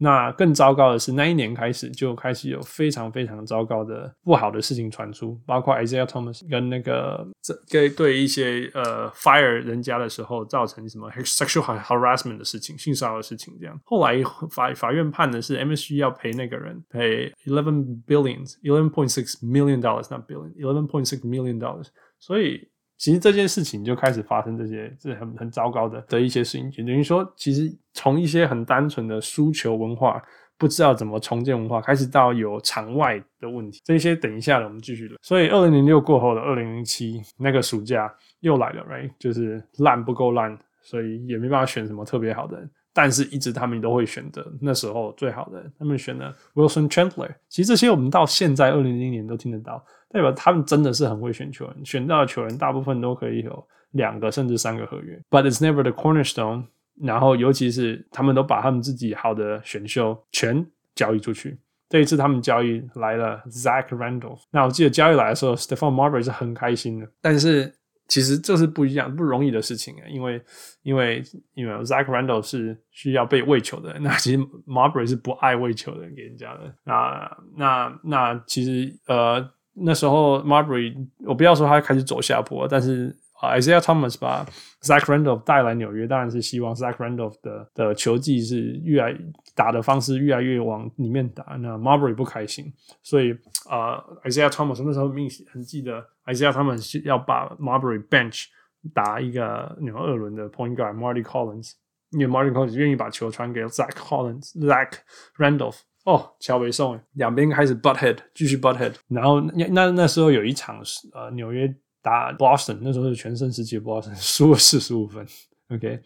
那更糟糕的是，那一年开始就开始有非常非常糟糕的不好的事情传出，包括 Isaiah Thomas 跟那个这对一些呃 fire 人家的时候造成什么 sexual harassment 的事情、性骚扰的事情这样。后来法法院判的是 MSG 要赔那个人赔 eleven billions eleven point six million dollars，not billion eleven point six million dollars，所以。其实这件事情就开始发生这些这很很糟糕的的一些事情，就等于说，其实从一些很单纯的输球文化，不知道怎么重建文化，开始到有场外的问题，这些等一下我们继续聊。所以二零零六过后的二零零七那个暑假又来了，right？就是烂不够烂，所以也没办法选什么特别好的人。但是一直他们都会选择那时候最好的，他们选了 Wilson Chandler。其实这些我们到现在二零零零年都听得到，代表他们真的是很会选球员，选到的球员大部分都可以有两个甚至三个合约。But it's never the cornerstone。然后尤其是他们都把他们自己好的选秀全交易出去。这一次他们交易来了 Zach Randolph。那我记得交易来的时候，Stephon Marbury 是很开心的，但是。其实这是不一样、不容易的事情啊，因为因为因为 Zach Randolph 是需要被喂球的，那其实 Marbury 是不爱喂球的，给人家的。那那那其实呃那时候 Marbury，我不要说他开始走下坡，但是。啊，Isaiah Thomas 把 Zach Randolph 带来纽约，当然是希望 Zach Randolph 的的球技是越来打的方式越来越往里面打。那 Marbury 不开心，所以啊、，Isaiah Thomas 那时候明显很记得 Isaiah Thomas 要把 Marbury bench 打一个纽二轮的 point guard Marty Collins，因为 Marty Collins 愿意把球传给 Zach Collins，Zach Randolph。哦，乔维送，两边开始 butt head，继续 butt head，然后那那那时候有一场是呃纽约。打 Boston 那时候是全盛时期，Boston 输了四十五分。OK，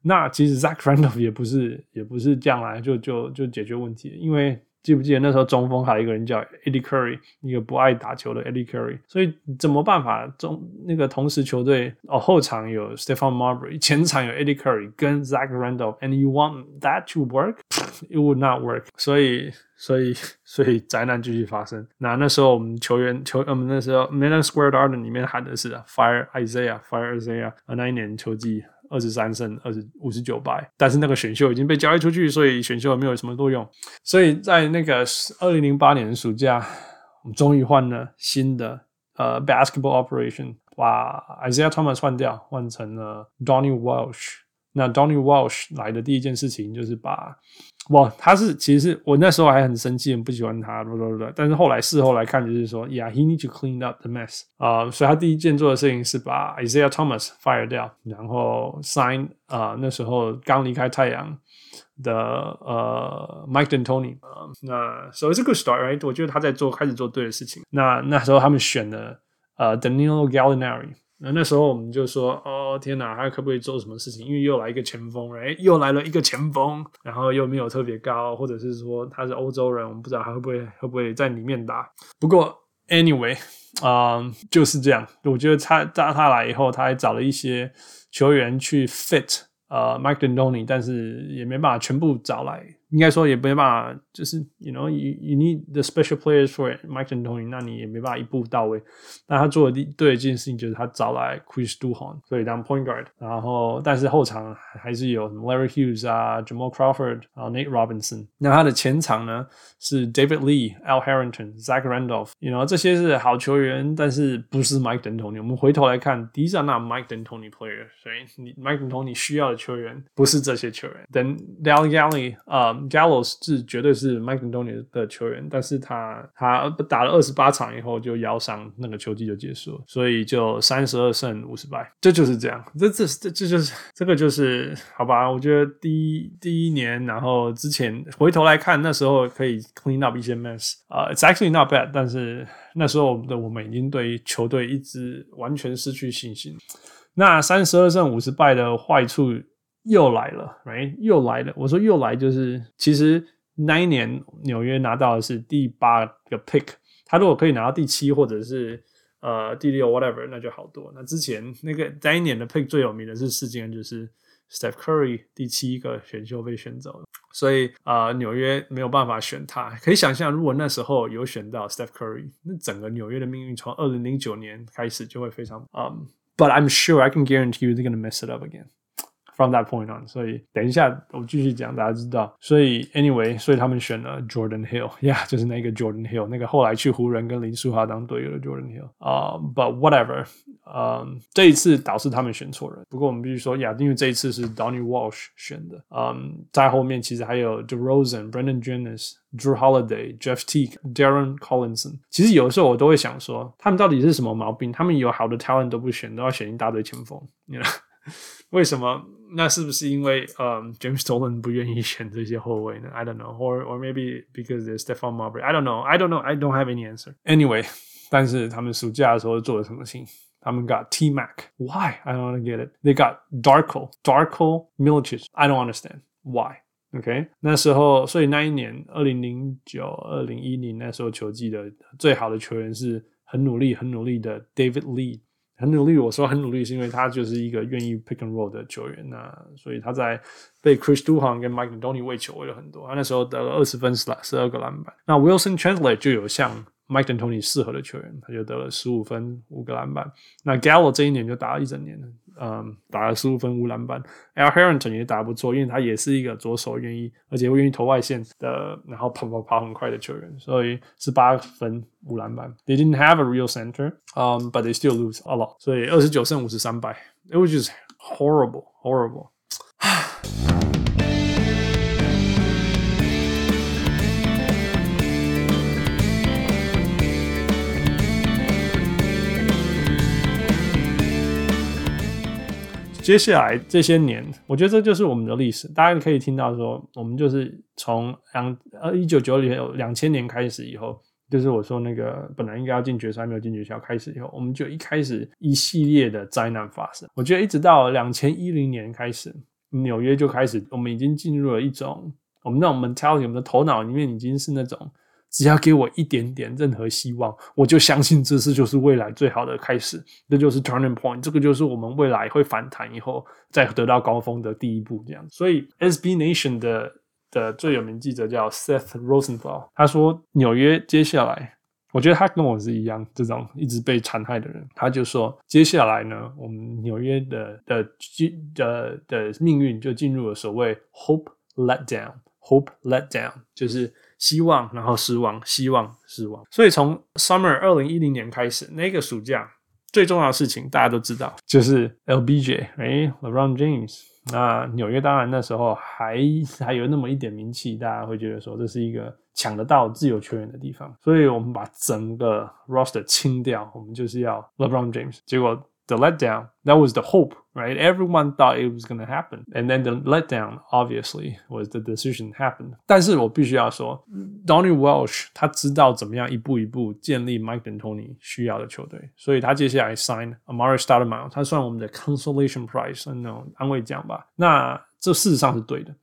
那其实 Zach Randolph 也不是也不是这样来就就就解决问题，因为记不记得那时候中锋还有一个人叫 Eddie Curry，一个不爱打球的 Eddie Curry，所以怎么办法中那个同时球队哦后场有 Stephon Marbury，前场有 Eddie Curry 跟 Zach Randolph，and you want that to work？It would not work，所以。所以，所以灾难继续发生。那那时候我们球员球，我们那时候 Madison Square Garden 里面喊的是 Fire Isaiah，Fire Isaiah。而那一年球季二十三胜二十五十九败，但是那个选秀已经被交易出去，所以选秀也没有什么作用。所以在那个二零零八年暑假，我们终于换了新的呃 Basketball Operation，把 Isaiah Thomas 换掉，换成了 Donny Walsh。那 Donnie Walsh 来的第一件事情就是把。哇，他是其实是我那时候还很生气，很不喜欢他，对对对。但是后来事后来看，就是说，Yeah，he need to clean up the mess 啊、所以他第一件做的事情是把 Isaiah Thomas fire 掉，然后 sign 啊、那时候刚离开太阳的呃、Mike D'Antoni 啊。那 so it's a good start，right？我觉得他在做开始做对的事情。那那时候他们选了呃、Daniel Gallinari。那那时候我们就说，哦天哪，他可不可以做什么事情？因为又来一个前锋，哎，又来了一个前锋，然后又没有特别高，或者是说他是欧洲人，我们不知道他会不会会不会在里面打。不过，anyway，啊、就是这样。我觉得他他他来以后，他还找了一些球员去 fit 呃 Mike D'Antoni，但是也没办法全部找来。应该说也没办法，就是 you know you you need the special players for Mike D'Antoni，那你也没办法一步到位。那他做的第对的一件事情就是他找来 Chris Duhon，所以当 point guard，然后但是后场还是有什么 Larry Hughes 啊，Jamal Crawford，然后 Nate Robinson。那他的前场呢是 David Lee、Al Harrington、Zach Randolph，you know 这些是好球员，但是不是 Mike D'Antoni。我们回头来看，these are not Mike D'Antoni players，所以你 Mike D'Antoni 需要的球员不是这些球员。Then Dele Alli 啊、um,。Gallows 是绝对 是 Mike D'Antoni 的球员，但是他他打了二十八场以后就腰伤，那个球季就结束了，所以就三十二胜五十败，这就是这样，这这这这就是这个就是好吧？我觉得第一第一年，然后之前回头来看，那时候可以 clean up 一些 mess 啊、，it's actually not bad，但是那时候的我们已经对球队一直完全失去信心。那三十二胜五十败的坏处。又来了，right？又来了。我说又来，就是其实那一年纽约拿到的是第八个 pick，他如果可以拿到第七或者是呃第六 whatever，那就好多。那之前那个那一年的 pick 最有名的是事件，就是 Steph Curry 第七个选秀被选走了，所以啊、呃、纽约没有办法选他。可以想象，如果那时候有选到 Steph Curry，那整个纽约的命运从二零零九年开始就会非常嗯。But I'm sure I can guarantee you they're gonna mess it up again. From that point on，所以等一下我继续讲，大家知道。所以 anyway，所以他们选了 Jordan Hill，yeah，就是那个 Jordan Hill，那个后来去湖人跟林书豪当队友的 Jordan Hill。啊，but whatever，嗯，这一次导致他们选错人。不过我们必须说，呀，因为这一次是 Donnie Walsh 选的。嗯，在后面其实还有 DeRozan、Brandon Jennings、Drew Holiday、Jeff Teague、Darren Collinson，。其实有的时候我都会想说，他们到底是什么毛病？他们有好的 talent 都不选，都要选一大堆前锋，you know? 为什么？那是不是因为嗯、um,，James Dolan 不愿意选这些后卫呢？I don't know, or or maybe because there's Stefan Marbury. I don't know, I don't know, I don't have any answer. Anyway，但是他们暑假的时候做了什么情？他们 got T Mac. Why? I don't get it. They got Darko, Darko Milicic. I don't understand why. OK，那时候，所以那一年，二零零九、二零一零那时候球季的最好的球员是很努力、很努力的 David Lee。很努力，我说很努力，是因为他就是一个愿意 pick and roll 的球员。那所以他在被 Chris Duhon 跟 Mike Donny 喂球喂了很多。他那时候得了二十分十十二个篮板。那 Wilson Chandler 就有像 Mike and Tony 适合的球员，他就得了十五分五个篮板。那 Gallo 这一年就打了一整年。嗯，打了十五分五篮板，Al Harrington 也打不错，因为他也是一个左手愿意，而且会愿意投外线的，然后跑跑跑很快的球员，所以十八分五篮板。They didn't have a real center, um, but they still lose a lot. 所以二十九胜五十三败，It was just horrible, horrible. 接下来这些年，我觉得这就是我们的历史。大家可以听到说，我们就是从两呃一九九零两千年开始以后，就是我说那个本来应该要进决赛没有进决赛开始以后，我们就一开始一系列的灾难发生。我觉得一直到两千一零年开始，纽约就开始，我们已经进入了一种我们那种 mentality，我们的头脑里面已经是那种。只要给我一点点任何希望，我就相信这次就是未来最好的开始，这就是 turning point，这个就是我们未来会反弹以后再得到高峰的第一步。这样，所以 SB Nation 的的最有名记者叫 Seth Rosenthal，他说纽约接下来，我觉得他跟我是一样，这种一直被残害的人，他就说接下来呢，我们纽约的的的的命运就进入了所谓 hope let down，hope let down 就是。希望，然后失望，希望，失望。所以从 Summer 二零一零年开始，那个暑假最重要的事情大家都知道，就是 LBJ，哎，LeBron James。那纽约当然那时候还还有那么一点名气，大家会觉得说这是一个抢得到自由球员的地方。所以我们把整个 roster 清掉，我们就是要 LeBron James。结果 the letdown that was the hope。Right, everyone thought it was going to happen, and then the letdown obviously was the decision happened. 但是我必须要说，Donnie Walsh 他知道怎么样一步一步建立 Mike D'Antoni 需要的球队，所以他接下来 sign Amar'e Stoudemire，他算我们的 consolation prize 那种安慰奖吧。那这事实上是对的。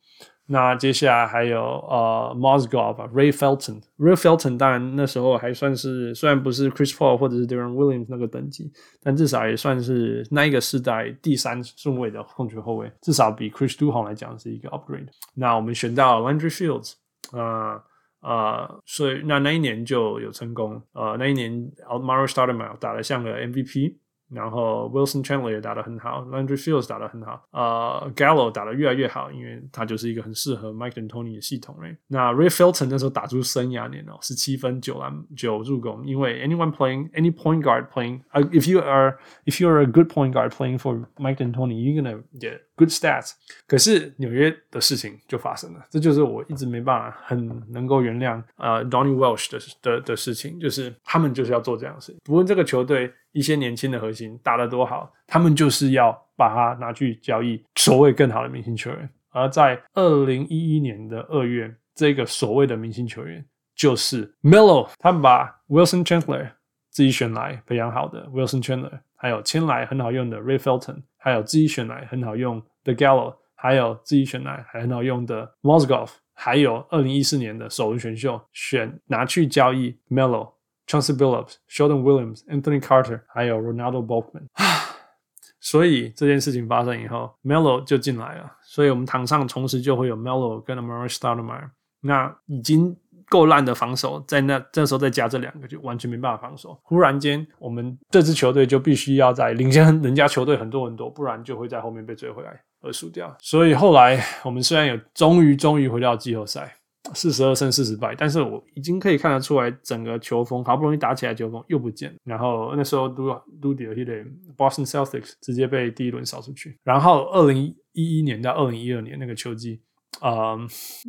那接下来还有呃 m o s g o v、Ray Felton，Ray Felton 当然那时候还算是虽然不是 Chris Paul 或者是 Deron Williams 那个等级，但至少也算是那一个世代第三顺位的控球后卫，至少比 Chris Duhon 来讲是一个 upgrade。那我们选到 Landry Fields，啊、呃、啊、呃，所以那那一年就有成功，呃，那一年 Almario Stoudemire 打得像个 MVP。然后 Wilson Chandler 也打得很好，Landry Fields 打得很好，呃、，Gallo 打得越来越好，因为他就是一个很适合 Mike and Tony 的系统。哎，那 Ray Felton 那时候打出生涯年哦，十七分九篮九助攻，因为 anyone playing any point guard playing，呃、，if you are if you are a good point guard playing for Mike and Tony，you're gonna get good stats。可是纽约的事情就发生了，这就是我一直没办法很能够原谅呃、Donny Welsh 的的的事情，就是他们就是要做这样的事，不论这个球队。一些年轻的核心打得多好，他们就是要把它拿去交易所谓更好的明星球员。而在二零一一年的二月，这个所谓的明星球员就是 Melo。他们把 Wilson Chandler 自己选来非常好的 Wilson Chandler，还有签来很好用的 Ray Felton，还有自己选来很好用的 Gallo，还有自己选来还很好用的 Mozgov，还有二零一四年的首轮选秀选拿去交易 Melo。Chauncey Billups、Sheldon Williams、Anthony Carter，还有 Ronaldo Boltman。所以这件事情发生以后，Melo 就进来了。所以我们场上同时就会有 Melo 跟 Amar'e Stoudemire。那已经够烂的防守，在那这时候再加这两个，就完全没办法防守。忽然间，我们这支球队就必须要在领先人家球队很多很多，不然就会在后面被追回来而输掉。所以后来我们虽然有终于终于回到季后赛。四十二胜四十败，但是我已经可以看得出来，整个球风好不容易打起来，球风又不见了。然后那时候都都掉一点，Boston Celtics 直接被第一轮扫出去。然后二零一一年到二零一二年那个球季，呃，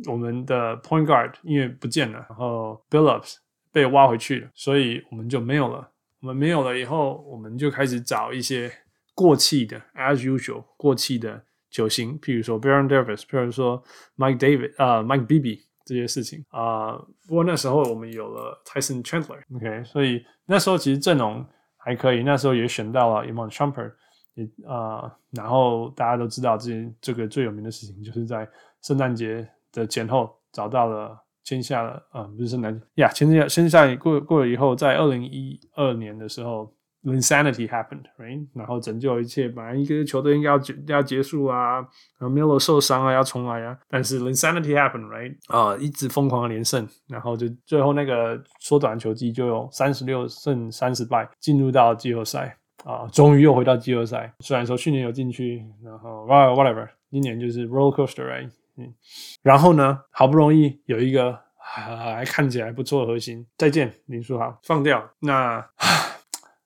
我们的 Point Guard 因为不见了，然后 Billups 被挖回去了，所以我们就没有了。我们没有了以后，我们就开始找一些过气的，as usual 过气的球星，譬如说 Baron Davis，譬如说 Mike David，呃，Mike Bibby。这些事情啊、不过那时候我们有了 Tyson Chandler，OK，所以那时候其实阵容还可以，那时候也选到了 Iman Shumpert，也啊、然后大家都知道这这个最有名的事情，就是在圣诞节的前后找到了。签下了，啊、不是圣诞节呀，签下签下过过了以后，在二零一二年的时候，insanity happened，right？然后拯救一切，本来一个球队应该要结要结束啊，然后 Melo 受伤啊，要重来啊，但是 insanity happened，right？啊，一直疯狂的连胜，然后就最后那个缩短球季就有三十六胜三十败，进入到季后赛啊，终于又回到季后赛。虽然说去年有进去，然后 whatever，今年就是 roller coaster，right？嗯，然后呢，好不容易有一个还看起来不错的核心，再见林书豪，放掉。那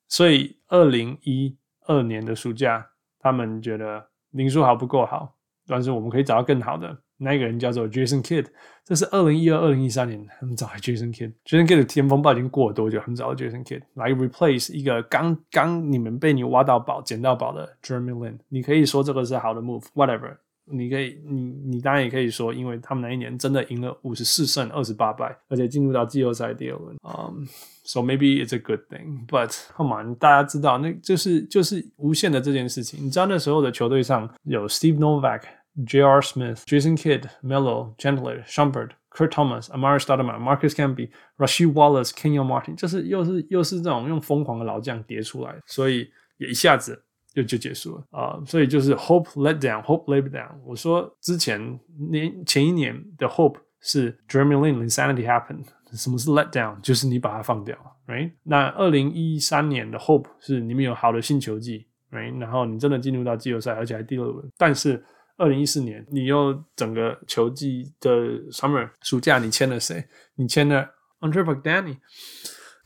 所以二零一二年的暑假，他们觉得林书豪不够好，但是我们可以找到更好的。那个人叫做 Jason Kidd，这是二零一二、二零一三年他们找来 Jason Kidd。Jason Kidd 的巅峰不知道已经过了多久，他们找到 Jason Kidd 来 replace 一个刚刚你们被你挖到宝、捡到宝的 Jeremy Lin。你可以说这个是好的 move，whatever。你可以，你你当然也可以说，因为他们那一年真的赢了五十四胜二十八败，而且进入到季后赛第二轮。Um, so maybe it's a good thing, but come on，大家知道，那就是就是无限的这件事情。你知道那时候的球队上有 Steve Novak、J.R. Smith、Jason Kidd、Melo、Chandler、Shumpert、Kurt Thomas、Amar'e Stoudemire、Marcus Camby、Rasheed Wallace、Kenyon Martin，就是又是又是这种用疯狂的老将叠出来，所以也一下子。就就结束了啊所以就是 hope let down，hope let down。我说之前年前一年的 hope 是 Jeremy Lin insanity happened，什么是 let down？就是你把它放掉，right？那二零一三年的 hope 是你们有好的新球季，right？然后你真的进入到季后赛，而且还第二轮。但是二零一四年你又整个球季的 summer 暑假你签了谁？你签了 Andre Iguodala，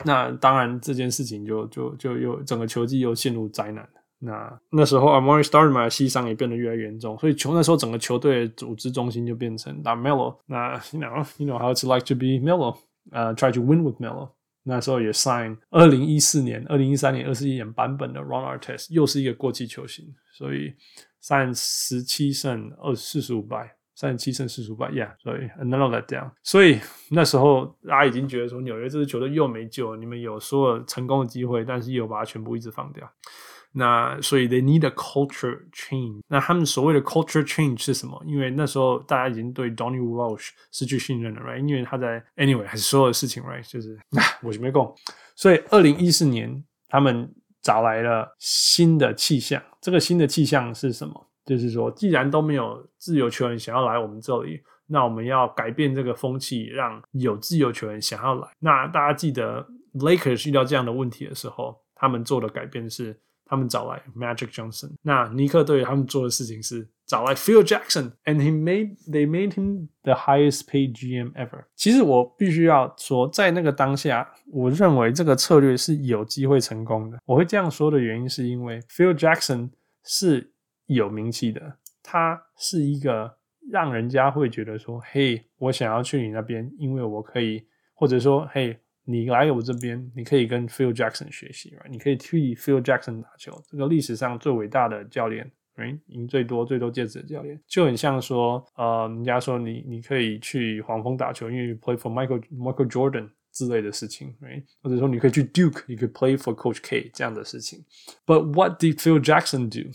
那当然这件事情就就就又整个球季又陷入灾难。那那时候，Amore Stoudemire 膝伤也变得越来越严重，所以球那时候整个球队的组织中心就变成打 Melo。那 you know you know how it's like to be Melo，呃、，try to win with Melo。那时候也 sign 二零一四年、二零一三年、二十一年版本的 Ron Artest，又是一个过气球星，所以三十七胜二四十五败，三十七胜四十五败，Yeah，所以 another let down。所以那时候大家已经觉得说，纽约这支球队又没救，你们有所有成功的机会，但是又把它全部一直放掉。那所以 they need a culture change。那他们所谓的 culture change 是什么？因为那时候大家已经对 Donny Walsh 失去信任了，right？因为他在 anyway 还是所有的事情，right？就是我就没空。所以二零一四年他们找来了新的气象。这个新的气象是什么？就是说，既然都没有自由球员想要来我们这里，那我们要改变这个风气，让有自由球员想要来。那大家记得 Lakers 遇到这样的问题的时候，他们做的改变是。他们找来 Magic Johnson，那尼克队他们做的事情是找来 Phil Jackson，and he made they made him the highest paid GM ever。其实我必须要说，在那个当下，我认为这个策略是有机会成功的。我会这样说的原因是因为 Phil Jackson 是有名气的，他是一个让人家会觉得说，嘿，我想要去你那边，因为我可以，或者说，嘿。你来我这边，你可以跟 Phil Jackson 学习，right? 你可以替 Phil Jackson 打球。这个历史上最伟大的教练，right? 赢最多最多戒指的教练，就很像说，呃，人家说你你可以去黄蜂打球，因为 play for Michael Michael Jordan 之类的事情，right? 或者说你可以去 Duke，你可以 play for Coach K 这样的事情。But what did Phil Jackson do?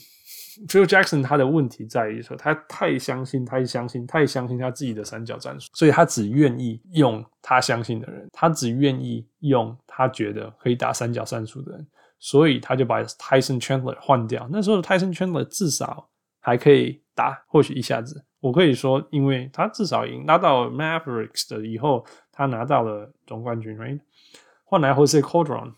Phil Jackson 他的问题在于说，他太相信，太相信，太相信他自己的三角战术，所以他只愿意用他相信的人，他只愿意用他觉得可以打三角战术的人，所以他就把 Tyson Chandler 换掉。那时候的 Tyson Chandler 至少还可以打，或许一下子，我可以说，因为他至少赢，拿到 Mavericks 的以后，他拿到了总冠军，right？换来 Jose Calderon。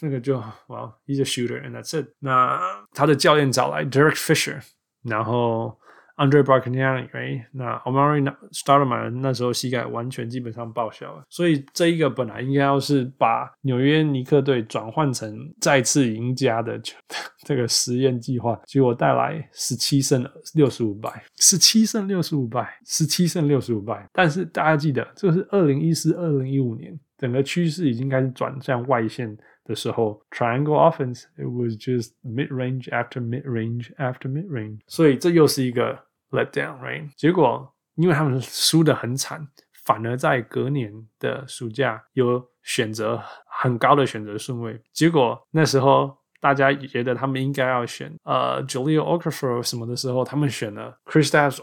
那个就，Well, he's a shooter and that's it。那他的教练找来 Derek Fisher，然后 Andre Bargnani，right？那 Amar'e Stoudemire 那时候膝盖完全基本上报销了，所以这一个本来应该要是把纽约尼克队转换成再次赢家的 这个实验计划，结果带来十七胜六十五败，十七胜六十五败，十七胜六十五败。但是大家记得，这个是二零一四、二零一五年，整个趋势已经开始转向外线。的时候，triangle offense，it was just mid range after mid range after mid range，所以这又是一个 let down，right？结果因为他们输得很惨，反而在隔年的暑假有选择很高的选择顺位，结果那时候 大家觉得他们应该要选呃 Jahlil Okafor 什么的时候，他们选了 Kristaps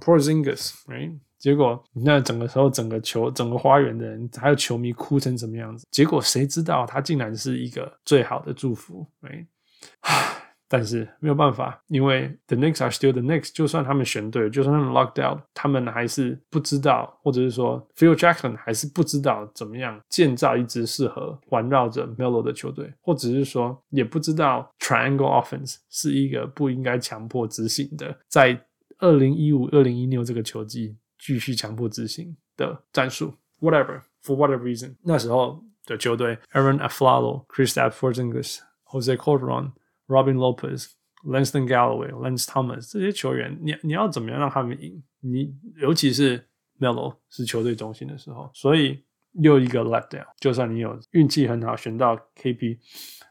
Porzingis，right？ 结果那整个时候，整个球，整个花园的人还有球迷哭成什么样子？结果谁知道他竟然是一个最好的祝福哎 但是没有办法，因为 the Knicks are still the Knicks。就算他们选对，就算他们 locked out，他们还是不知道，或者是说 Phil Jackson 还是不知道怎么样建造一支适合环绕着 Melo 的球队，或者是说也不知道 Triangle Offense 是一个不应该强迫执行的，在二零一五、二零一六这个球季继续强迫执行的战术。Whatever for whatever reason，那时候的球队 Arron Afflalo、Kristaps Porzingis、Jose Calderon。Robin Lopez、l a n s t o n Galloway、Lance Thomas 这些球员，你你要怎么样让他们赢？你尤其是 Melo 是球队中心的时候，所以又一个 letdown。就算你有运气很好选到 KP，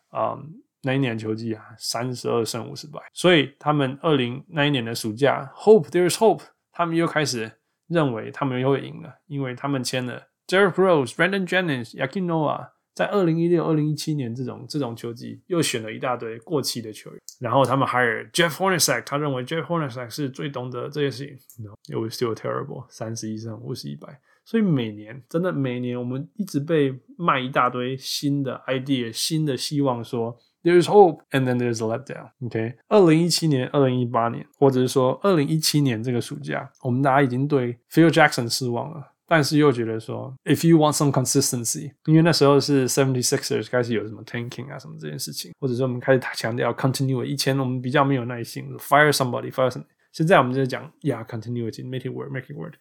啊、那一年球季啊，三十二胜五十败，所以他们二零那一年的暑假，Hope there is hope，他们又开始认为他们又会赢了，因为他们签了 Derrick Rose、Brandon Jennings、Joakim Noah。在二零一六、二零一七年这种这种球季，又选了一大堆过气的球员，然后他们 hire Jeff Hornacek，他认为 Jeff Hornacek 是最懂得这些事情。No，it was still terrible，三十一胜五十一败。所以每年真的每年，我们一直被卖一大堆新的 idea、新的希望，说 there's hope，and then there's a letdown。OK，二零一七年、二零一八年，或者是说二零一七年这个暑假，我们大家已经对 Phil Jackson 失望了。但是又觉得说，if you want some consistency，因为那时候是 seventy sixers 开始有什么 tanking 啊什么这件事情，或者说我们开始强调 continuity。以前我们比较没有耐心，fire somebody，fire somebody。现在我们就讲，yeah continuity，make it work，make it work。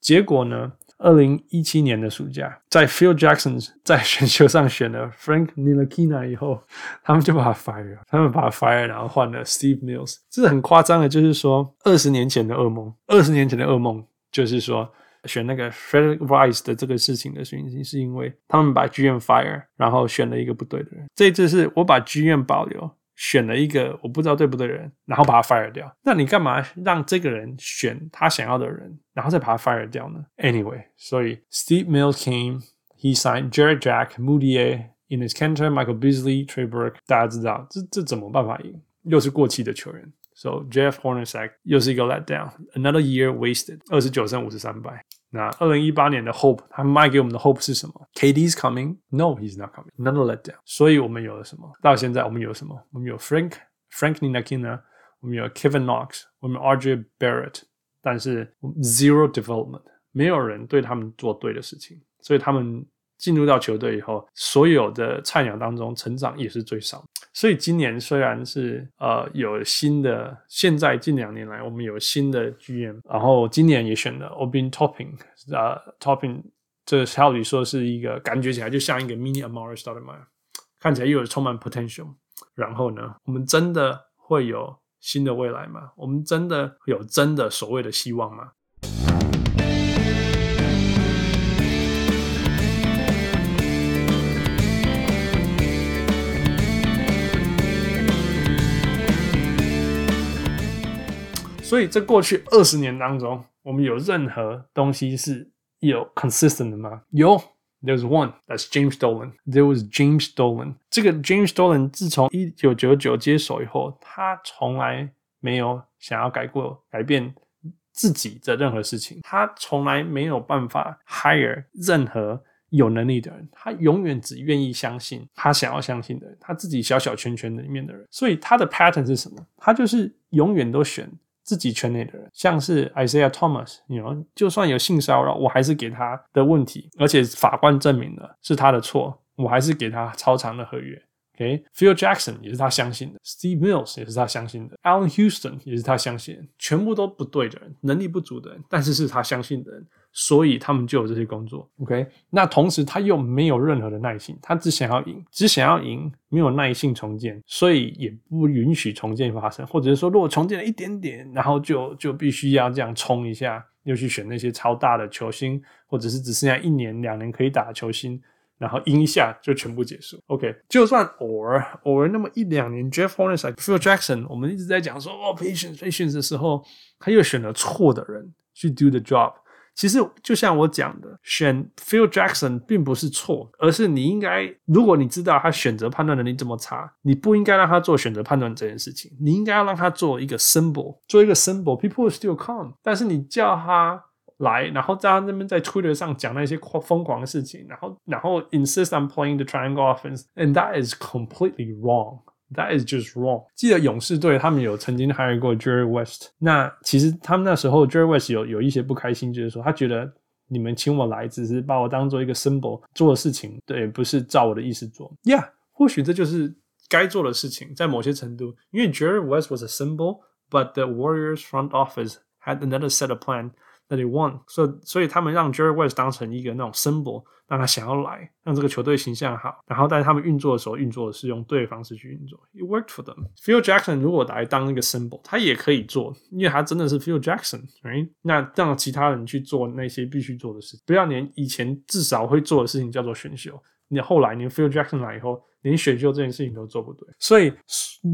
结果呢， 二零一七年的暑假，在 Phil Jackson 在选秀上选了 Frank Ntilikina 以后，他们就把他 fire，他们把他 fire，然后换了 Steve Mills。这是很夸张的，就是说二十年前的噩梦，二十年前的噩梦就是说。选那个 Frederick Weiss 的这个事情的原因，是因为他们把 GM fire，然后选了一个不对的人。这次是我把 GM 保留，选了一个我不知道对不对的人，然后把他 fire 掉。那你干嘛让这个人选他想要的人，然后再把他 fire 掉呢？Anyway，所以 Steve Mills came，he signed Jarrett Jack, Mudiay, Enes Kanter, Michael Beasley, Trey Burke。大家知道这这怎么办法赢？又是过气的球员。So Jeff Hornacek 又是一个 letdown，another year wasted，二十九胜五十三败。 那二零一八年的 hope，他卖给我们的 hope 是什么？KD's coming？No，he's not coming，another letdown。所以我们有了什么？到现在我们有什么？我们有 Frank Frank Ntilikina，我们有 Kevin Knox，我们有 RJ Barrett，但是 zero development，没有人对他们做对的事情，所以他们。 进入到球队以后，所有的菜鸟当中成长也是最少。所以今年虽然是呃有新的，现在近两年来我们有新的 GM，然后今年也选了 Obin Toppin，呃 Toppin 这个照理说是一个感觉起来就像一个 mini Amar'e Stoudemire，看起来又有充满 potential。然后呢，我们真的会有新的未来吗？我们真的有真的所谓的希望吗？所以，在过去二十年当中，我们有任何东西是有 consistent 的吗？有，There's one. That's James Dolan. There was James Dolan. 这个 James Dolan 自从一九九九接手以后，他从来没有想要改过、改变自己的任何事情。他从来没有办法 hire 任何有能力的人。他永远只愿意相信他想要相信的人，他自己小小圈圈里面的人。所以他的 pattern 是什么？他就是永远都选。自己圈内的人，像是 Isaiah Thomas，you know，就算有性骚扰，我还是给他的问题，而且法官证明了是他的错，我还是给他超长的合约。OK，Phil Jackson 也是他相信的，Steve Mills 也是他相信的，Allan Houston 也是他相信的，全部都不对的人，能力不足的人，但是是他相信的人。所以他们就有这些工作，OK？那同时他又没有任何的耐心，他只想要赢，只想要赢，没有耐性重建，所以也不允许重建发生，或者是说，如果重建了一点点，然后就就必须要这样冲一下，又去选那些超大的球星，或者是只剩下一年两年可以打的球星，然后赢一下就全部结束，OK？就算偶尔偶尔那么一两年，Jeff Hornacek、Phil Jackson，我们一直在讲说哦，patience patience 的时候，他又选了错的人去 do the job。其实就像我讲的，选 Phil Jackson 并不是错，而是你应该，如果你知道他选择判断能力这么差，你不应该让他做选择判断这件事情，你应该要让他做一个 symbol，做一个 symbol，people still come。但是你叫他来，然后在他那边在 Twitter 上讲那些疯狂的事情，然后然后 insist on playing the triangle offense，and that is completely wrong。That is just wrong。记得勇士队他们有曾经 hire 过 Jerry West。那其实他们那时候 Jerry West 有有一些不开心，就是说他觉得你们请我来只是把我当做一个 symbol 做的事情，对，不是照我的意思做。Yeah，或许这就是该做的事情，在某些程度，因为 Jerry West was a symbol，but the Warriors front office had another set of plan。 that they want，所以所以他们让 Jerry West 当成一个那种 symbol，让他想要来，让这个球队形象好。然后，但是他们运作的时候，运作的是用对的方式去运作。It worked for them。Phil Jackson 如果来当一个 symbol，他也可以做，因为他真的是 Phil Jackson，right？那让其他人去做那些必须做的事，不要连以前至少会做的事情叫做选秀，你后来你 Phil Jackson 来以后，连选秀这件事情都做不对。所以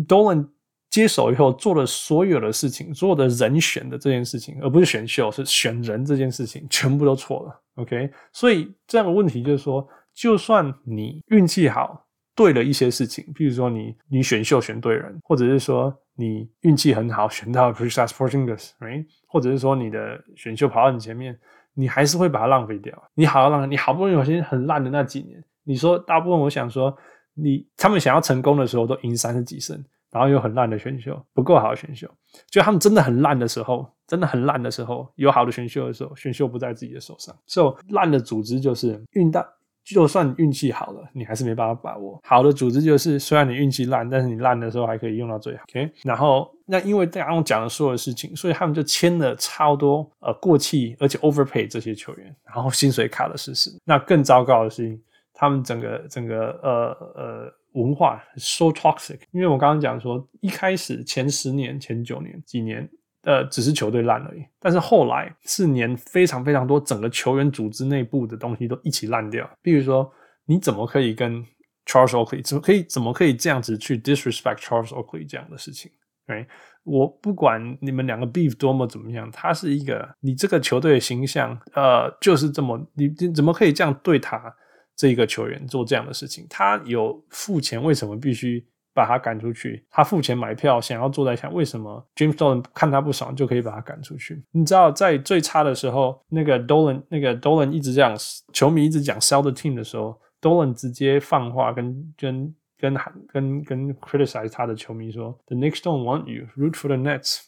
Dolan。接手以后做了所有的事情，所有的人选的这件事情，而不是选秀，是选人这件事情，全部都错了。OK，所以这样的问题就是说，就算你运气好，对了一些事情，比如说你你选秀选对人，或者是说你运气很好选到 Kristaps Porzingis，right？或者是说你的选秀跑到你前面，你还是会把它浪费掉。你好浪费你好不容易有些很烂的那几年，你说大部分我想说，你他们想要成功的时候都赢三十几胜。然后有很烂的选秀，不够好的选秀，就他们真的很烂的时候，真的很烂的时候，有好的选秀的时候，选秀不在自己的手上。所以烂的组织就是运到，就算你运气好了，你还是没办法把握。好的组织就是虽然你运气烂，但是你烂的时候还可以用到最好。OK，然后那因为刚刚讲的所有的事情，所以他们就签了超多呃过气而且 overpay 这些球员，然后薪水卡的事实。那更糟糕的是，他们整个整个呃呃。文化 so toxic，因为我刚刚讲说，一开始前十年、前九年、几年，呃，只是球队烂而已。但是后来四年，非常非常多，整个球员组织内部的东西都一起烂掉。比如说，你怎么可以跟 Charles Oakley 怎么可以怎么可以这样子去 disrespect Charles Oakley 这样的事情？对，我不管你们两个 beef 多么怎么样，他是一个你这个球队的形象，呃，就是这么，你你怎么可以这样对他？这一个球员做这样的事情，他有付钱，为什么必须把他赶出去？他付钱买票，想要坐在下，为什么 James Dolan 看他不爽就可以把他赶出去？你知道，在最差的时候，那个 Dolan，那个 Dolan 一直这样，球迷一直讲 sell the team 的时候，Dolan 直接放话跟跟跟跟跟 criticize 他的球迷说：“The Knicks don't want you, root for the Nets。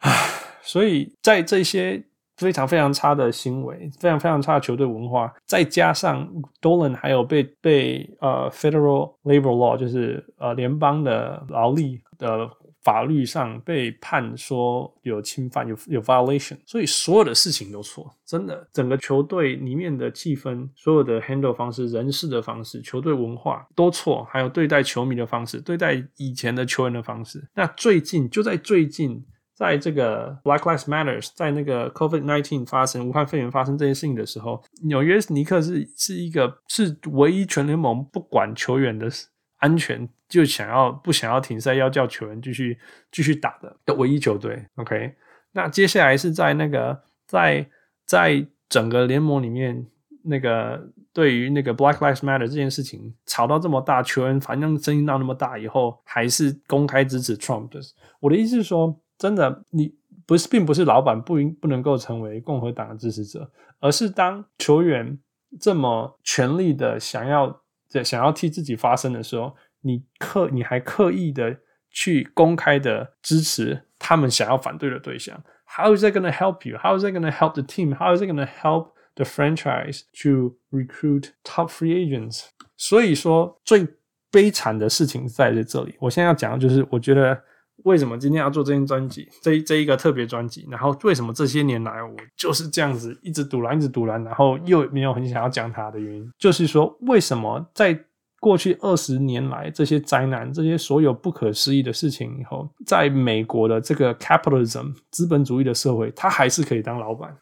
”，所以在这些。非常非常差的行为，非常非常差的球队文化，再加上 Dolan 还有被被呃 Federal Labor Law，就是呃联邦的劳力的法律上被判说有侵犯，有有 violation，所以所有的事情都错，真的，整个球队里面的气氛，所有的 handle 方式、人事的方式、球队文化都错，还有对待球迷的方式、对待以前的球员的方式。那最近就在最近。在这个 Black Lives Matters，在那个 COVID-19 发生、武汉肺炎发生这些事情的时候，纽约尼克是是一个是唯一全联盟不管球员的安全，就想要不想要停赛，要叫球员继续继续打的的唯一球队。OK，那接下来是在那个在在整个联盟里面，那个对于那个 Black Lives Matter 这件事情吵到这么大，球员反正声音闹那么大以后，还是公开支持 Trump 的。我的意思是说。真的，你不是，并不是老板不应不能够成为共和党的支持者，而是当球员这么全力的想要想要替自己发声的时候，你刻你还刻意的去公开的支持他们想要反对的对象。How is that going to help you? How is that going to help the team? How is that going to help the franchise to recruit top free agents? 所以说，最悲惨的事情在在这里。我现在要讲的就是，我觉得。为什么今天要做这件专辑？这这一个特别专辑，然后为什么这些年来我就是这样子一直赌烂，一直赌烂，然后又没有很想要讲它的原因，就是说，为什么在过去二十年来这些灾难、这些所有不可思议的事情以后，在美国的这个 capitalism 资本主义的社会，他还是可以当老板，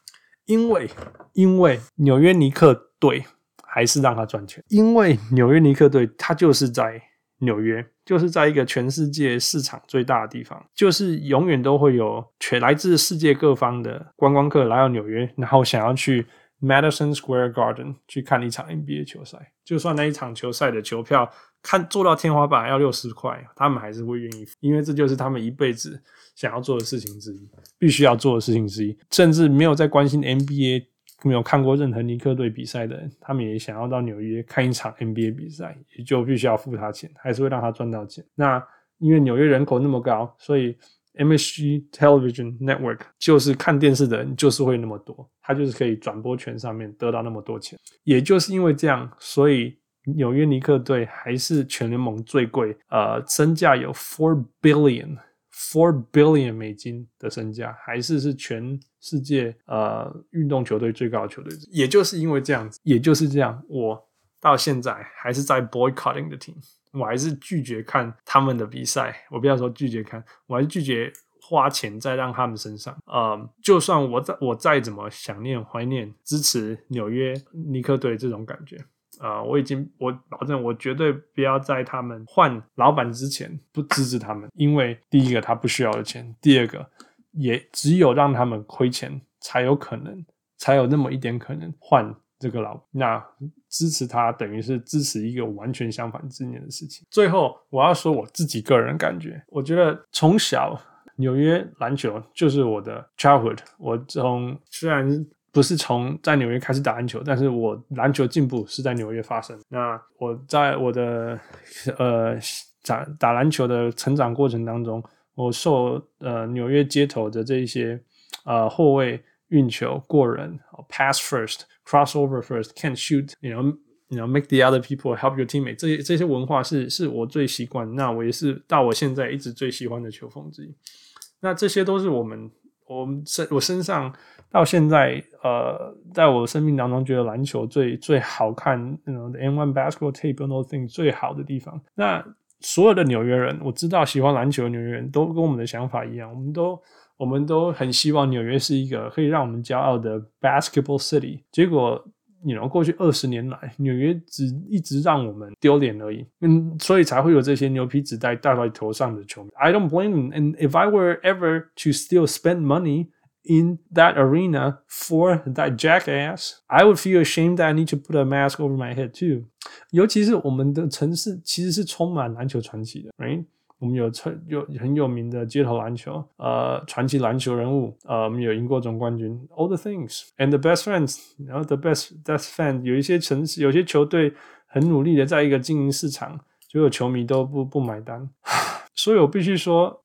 因为因为纽约尼克队还是让他赚钱，因为纽约尼克队他就是在。纽约，就是在一个全世界市场最大的地方，就是永远都会有全来自世界各方的观光客来到纽约，然后想要去 Madison Square Garden 去看一场 NBA 球赛。就算那一场球赛的球票看做到天花板要六十块，他们还是会愿意付，因为这就是他们一辈子想要做的事情之一，必须要做的事情之一，甚至没有在关心 NBA。没有看过任何尼克队比赛的人，他们也想要到纽约看一场 NBA 比赛，也就必须要付他钱，还是会让他赚到钱。那因为纽约人口那么高，所以 MSG Television Network 就是看电视的人就是会那么多，他就是可以转播权上面得到那么多钱。也就是因为这样，所以纽约尼克队还是全联盟最贵，呃，身价有 four billion。Four billion 美金的身价，还是是全世界呃运动球队最高的球队。也就是因为这样子，也就是这样，我到现在还是在 boycotting 的 team，我还是拒绝看他们的比赛。我不要说拒绝看，我还是拒绝花钱在让他们身上。呃，就算我再我再怎么想念、怀念、支持纽约尼克队这种感觉。啊、呃，我已经我保证，我绝对不要在他们换老板之前不支持他们，因为第一个他不需要的钱，第二个也只有让他们亏钱才有可能，才有那么一点可能换这个老板。那支持他等于是支持一个完全相反之念的事情。最后我要说我自己个人感觉，我觉得从小纽约篮球就是我的 childhood，我从虽然。不是从在纽约开始打篮球，但是我篮球进步是在纽约发生。那我在我的呃打打篮球的成长过程当中，我受呃纽约街头的这一些呃后卫运球过人，pass first, crossover first, can't shoot, you know, you know, make the other people help your teammate。这些这些文化是是我最习惯，那我也是到我现在一直最喜欢的球风之一。那这些都是我们。我们身我身上到现在，呃，在我生命当中，觉得篮球最最好看，那种 M1 basketball tape and all things 最好的地方。那所有的纽约人，我知道喜欢篮球的纽约人都跟我们的想法一样，我们都我们都很希望纽约是一个可以让我们骄傲的 basketball city。结果。你呢过去二十年来，纽约只一直让我们丢脸而已，嗯，所以才会有这些牛皮纸袋戴在头上的球迷。I don't blame them. And if I were ever to still spend money in that arena for that jackass, I would feel ashamed that I need to put a mask over my head too. 尤其是我们的城市其实是充满篮球传奇的，right? 我们有有很有名的街头篮球，呃，传奇篮球人物，呃，我们有赢过总冠军，all the things and the best friends，然后 the best best fan，有一些城市，有些球队很努力的在一个经营市场，结果球迷都不不买单，所以我必须说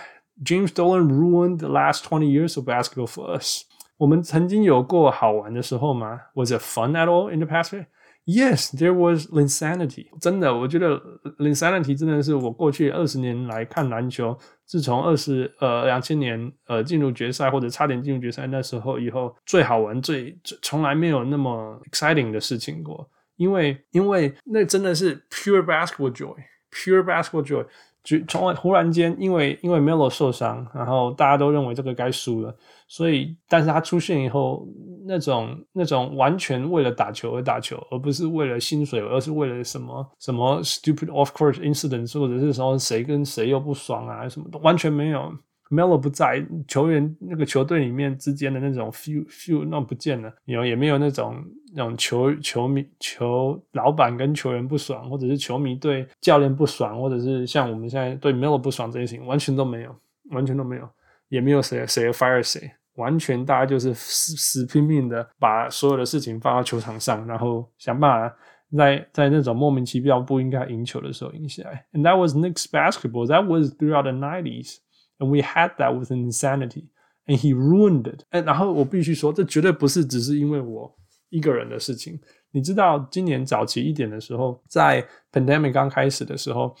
，James Dolan ruined the last twenty years of basketball for us。我们曾经有过好玩的时候吗？Was it fun at all in the past? Yes, there was Linsanity。真的，我觉得 Linsanity 真的是我过去二十年来看篮球，自从二十呃两千年呃进入决赛或者差点进入决赛那时候以后最好玩、最最从来没有那么 exciting 的事情过。因为因为那真的是 pure basketball joy，pure basketball joy。 就从忽然间，因为因为 Melo 受伤，然后大家都认为这个该输了，所以但是他出现以后，那种那种完全为了打球而打球，而不是为了薪水，而是为了什么什么 stupid off course incidents，或者是说谁跟谁又不爽啊，什么都完全没有。Melo 不在，球员那个球队里面之间的那种 feel feel 那不见了，有也没有那种那种球球迷球老板跟球员不爽，或者是球迷对教练不爽，或者是像我们现在对 Melo 不爽这些事情，完全都没有，完全都没有，也没有谁谁 fire 谁，完全大家就是死死拼命的把所有的事情放到球场上，然后想办法在在那种莫名其妙不应该赢球的时候赢下来。And that was Knicks basketball. That was throughout the nineties. And we had that with an insanity, and he ruined it. 哎，然后我必须说，这绝对不是只是因为我一个人的事情。你知道，今年早期一点的时候，在 pandemic 刚开始的时候，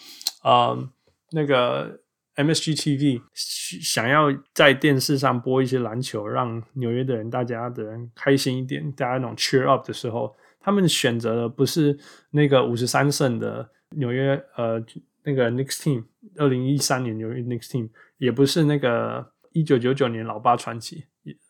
嗯，那个 MSG TV 想要在电视上播一些篮球，让纽约的人、大家的人开心一点，大家那种 cheer up 的时候，他们选择的不是那个五十三胜的纽约，呃。那个 Knicks team，二零一三年纽约 Knicks team，也不是那个一九九九年老八传奇，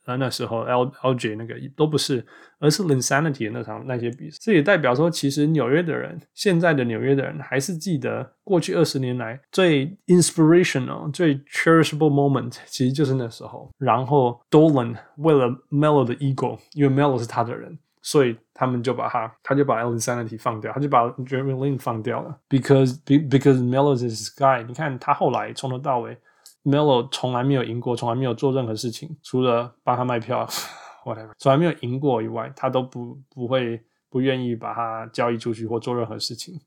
呃那时候 L LJ 那个都不是，而是 Linsanity 的那场那些比赛。这也代表说，其实纽约的人，现在的纽约的人还是记得过去二十年来最 inspirational、最 cherishable moment，其实就是那时候。然后 Dolan 为了 Melo 的 ego，因为 Melo 是他的人。所以他们就把他，他就把 Linsanity 放掉，他就把 Jeremy Lin 放掉了。Because because Melo is his guy 你看他后来从头到尾，Melo 从来没有赢过，从来没有做任何事情，除了帮他卖票，whatever，从来没有赢过以外，他都不不会不愿意把他交易出去或做任何事情。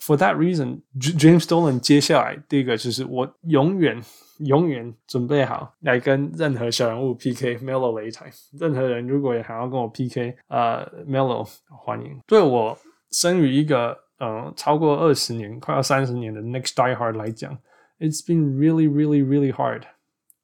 For that reason, James Dolan 接下来第一个就是我永远。永远准备好 来跟任何小人物 PK Melo 擂台。任何人如果也想要跟我 PK，呃，Melo 欢迎。对我生于一个呃超过二十年、快要三十年的 Next diehard 来讲，It's been really, really, really hard,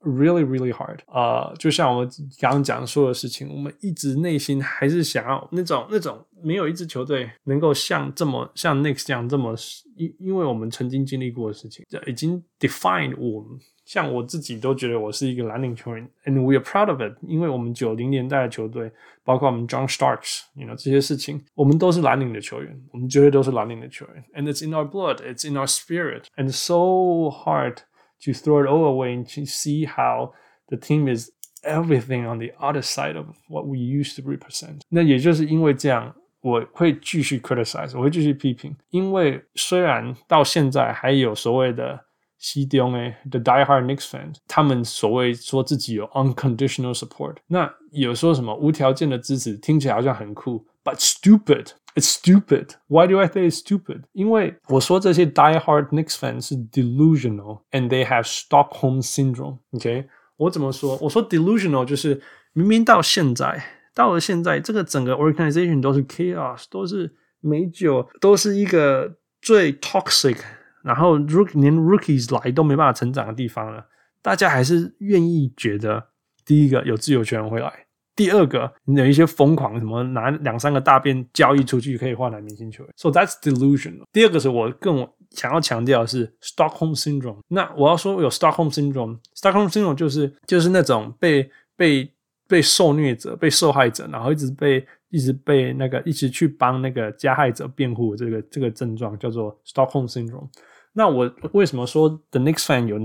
really, really hard。呃，就像我们刚刚讲说的事情，我们一直内心还是想要那种那种没有一支球队能够像这么像 Knicks 这样这么，因因为我们曾经经历过的事情，已经 defined 我们。像我自己都觉得我是一个蓝领球员，and we are proud of it，因为我们九零年代的球队，包括我们 John Starks，you know 这些事情，我们都是蓝领的球员，我们绝对都是蓝领的球员，and it's in our blood，it's in our spirit，and so hard to throw it all away and to see how the team is everything on the other side of what we used to represent。那也就是因为这样，我会继续 criticize，我会继续批评，因为虽然到现在还有所谓的。西中诶，the diehard Knicks fans，他们所谓说自己有 unconditional support，那有说什么无条件的支持，听起来好像很酷 ，but stupid，it's stupid。Why do I say it's stupid？因为我说这些 diehard Knicks fans 是 delusional，and they have Stockholm syndrome。OK，我怎么说？我说 delusional 就是明明到现在，到了现在，这个整个 organization 都是 chaos，都是美酒，都是一个最 toxic。然后，rook 连 rookies 来都没办法成长的地方了，大家还是愿意觉得，第一个有自由球员会来， 第二个你有一些疯狂什么拿两三个大便交易出去可以换来明星球，so that's delusion。第二个是我更想要强调的是 Stockholm syndrome。那我要说有 Stockholm syndrome，Stockholm syndrome 就是就是那种被被被受虐者、被受害者，然后一直被。一直被那个一直去帮那个加害者辩护，这个这个症状叫做 Stockholm syndrome。那我为什么说 The Knicks fan 有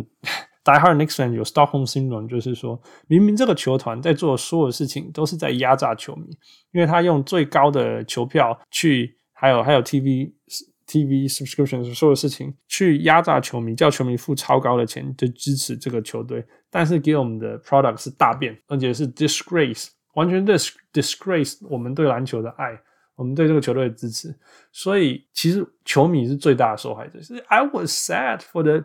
Die Hard Nixon 有 Stockholm Syndrome，就是说明明这个球团在做所有事情都是在压榨球迷，因为他用最高的球票去，还有还有 TV TV subscription 所有事情去压榨球迷，叫球迷付超高的钱就支持这个球队，但是给我们的 product 是大变，而且是 disgrace，完全 dis disgrace 我们对篮球的爱。我们对这个球队的支持，所以其实球迷是最大的受害者。是 I was sad for the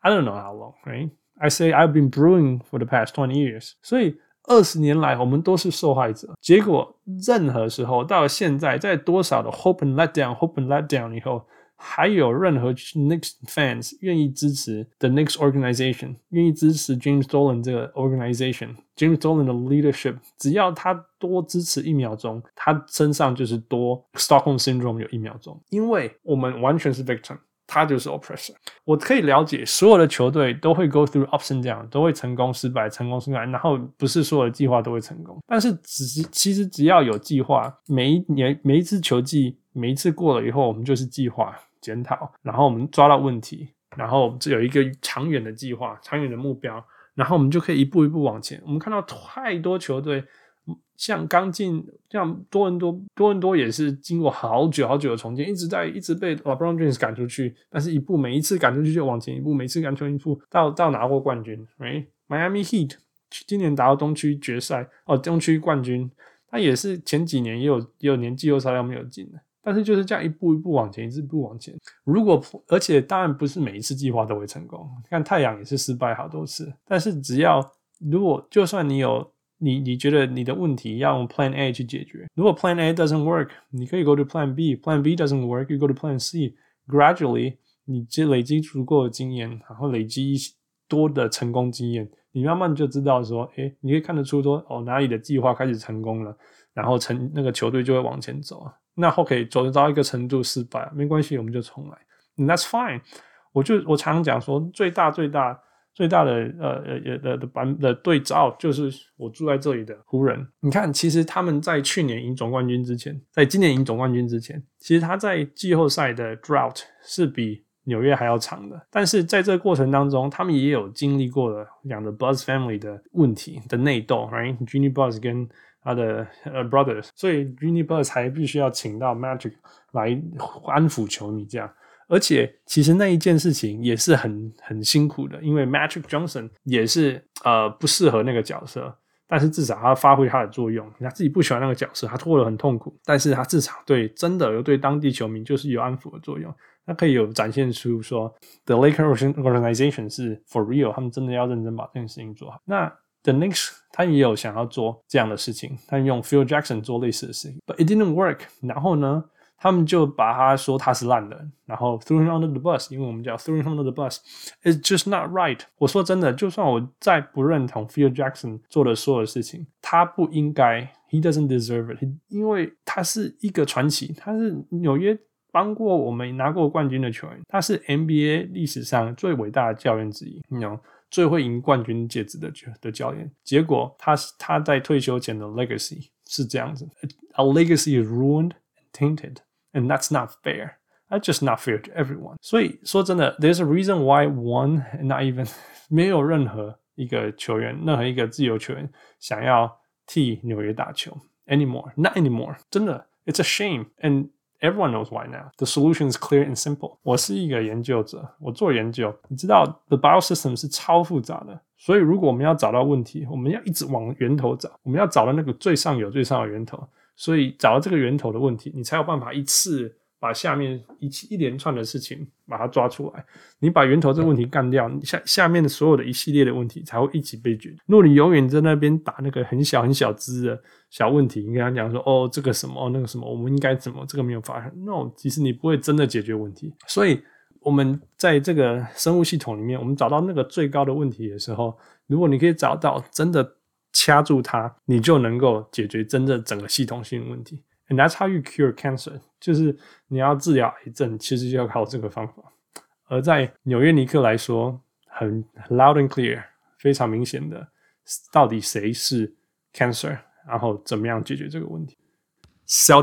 I don't know how long, right? I say I've been brewing for the past twenty years. 所以二十年来我们都是受害者。结果任何时候到了现在，在多少的 hope and let down, hope and let down 以后。还有任何 Knicks fans 愿意支持 the Knicks organization，愿意支持 James Dolan 这个 organization，James Dolan 的 leadership，只要他多支持一秒钟，他身上就是多 Stockholm syndrome 有一秒钟，因为我们完全是 victim， 他就是 oppressor。我可以了解，所有的球队都会 go through ups and downs，都会成功失败，成功失败，然后不是所有的计划都会成功，但是只是其实只要有计划，每一年每一次球季，每一次过了以后，我们就是计划。检讨，然后我们抓到问题，然后这有一个长远的计划、长远的目标，然后我们就可以一步一步往前。我们看到太多球队，像刚进，像多伦多，多伦多也是经过好久好久的重建，一直在一直被 LeBron James 赶出去，但是一步每一次赶出去就往前一步，每次赶出一步到到拿过冠军。Right？Miami Heat 今年打到东区决赛，哦，东区冠军，他也是前几年也有也有年季后赛要没有进的。但是就是这样一步一步往前，一步往前。如果而且当然不是每一次计划都会成功，看太阳也是失败好多次。但是只要如果就算你有你你觉得你的问题要用 Plan A 去解决，如果 Plan A doesn't work，你可以 go to Plan B，Plan B doesn't work，you go to Plan C。Gradually，你积累积足够的经验，然后累积多的成功经验，你慢慢就知道说，诶，你可以看得出说，哦哪里的计划开始成功了，然后成那个球队就会往前走。那后可以走到一个程度失败，没关系，我们就重来 that's fine。我就我常常讲说，最大最大最大的呃呃的的版的对照就是我住在这里的湖人。你看，其实他们在去年赢总冠军之前，在今年赢总冠军之前，其实他在季后赛的 drought 是比纽约还要长的。但是在这个过程当中，他们也有经历过了两个 Buzz family 的问题的内斗，right？Jeanie Buzz 跟他的呃 brothers，所以 Jeanie Buzz 才必须要请到 Magic 来安抚球迷这样。而且，其实那一件事情也是很很辛苦的，因为 Magic Johnson 也是呃不适合那个角色，但是至少他发挥他的作用。他自己不喜欢那个角色，他拖得很痛苦，但是他至少对真的有对当地球迷就是有安抚的作用，他可以有展现出说 The Lakers organization 是 for real，他们真的要认真把这件事情做好。那 The Knicks 他也有想要做这样的事情，他用 Phil Jackson 做类似的事情，but it didn't work。然后呢？他们就把他说他是烂人，然后 threw him under the bus，因为我们叫 threw him under the bus，it's just not right。我说真的，就算我再不认同 Phil Jackson 做的所有事情，他不应该，he doesn't deserve it，因为他是一个传奇，他是纽约帮过我们拿过冠军的球员，他是 NBA 历史上最伟大的教练之一，你知道，最会赢冠军戒指的的教练。结果他他在退休前的 legacy 是这样子，a legacy is ruined and tainted。And that's not fair. That's just not fair to everyone. 所以说真的，there's a reason why one and not even 没有任何一个球员，任何一个自由球员想要替纽约打球 anymore. Not anymore. 真的，it's a shame. And everyone knows why now. The solution is clear and simple. 我是一个研究者，我做研究，你知道，the biosystem 是超复杂的。所以如果我们要找到问题，我们要一直往源头找，我们要找到那个最上游、最上游源头。 所以找到这个源头的问题，你才有办法一次把下面一一连串的事情把它抓出来。你把源头这个问题干掉，你下下面的所有的一系列的问题才会一起被解决。如果你永远在那边打那个很小很小只的小问题，你跟他讲说哦这个什么那个什么，我们应该怎么这个没有发生？No，其实你不会真的解决问题。所以我们在这个生物系统里面，我们找到那个最高的问题的时候，如果你可以找到真的。掐住它，你就能够解决真正整个系统性问题。And that's how you cure cancer，就是你要治疗癌症，其实就要靠这个方法。而在纽约尼克来说，很 loud and clear，非常明显的，到底谁是 cancer，然后怎么样解决这个问题。Sell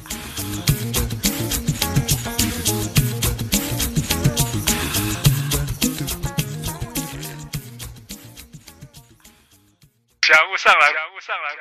上来感悟上来。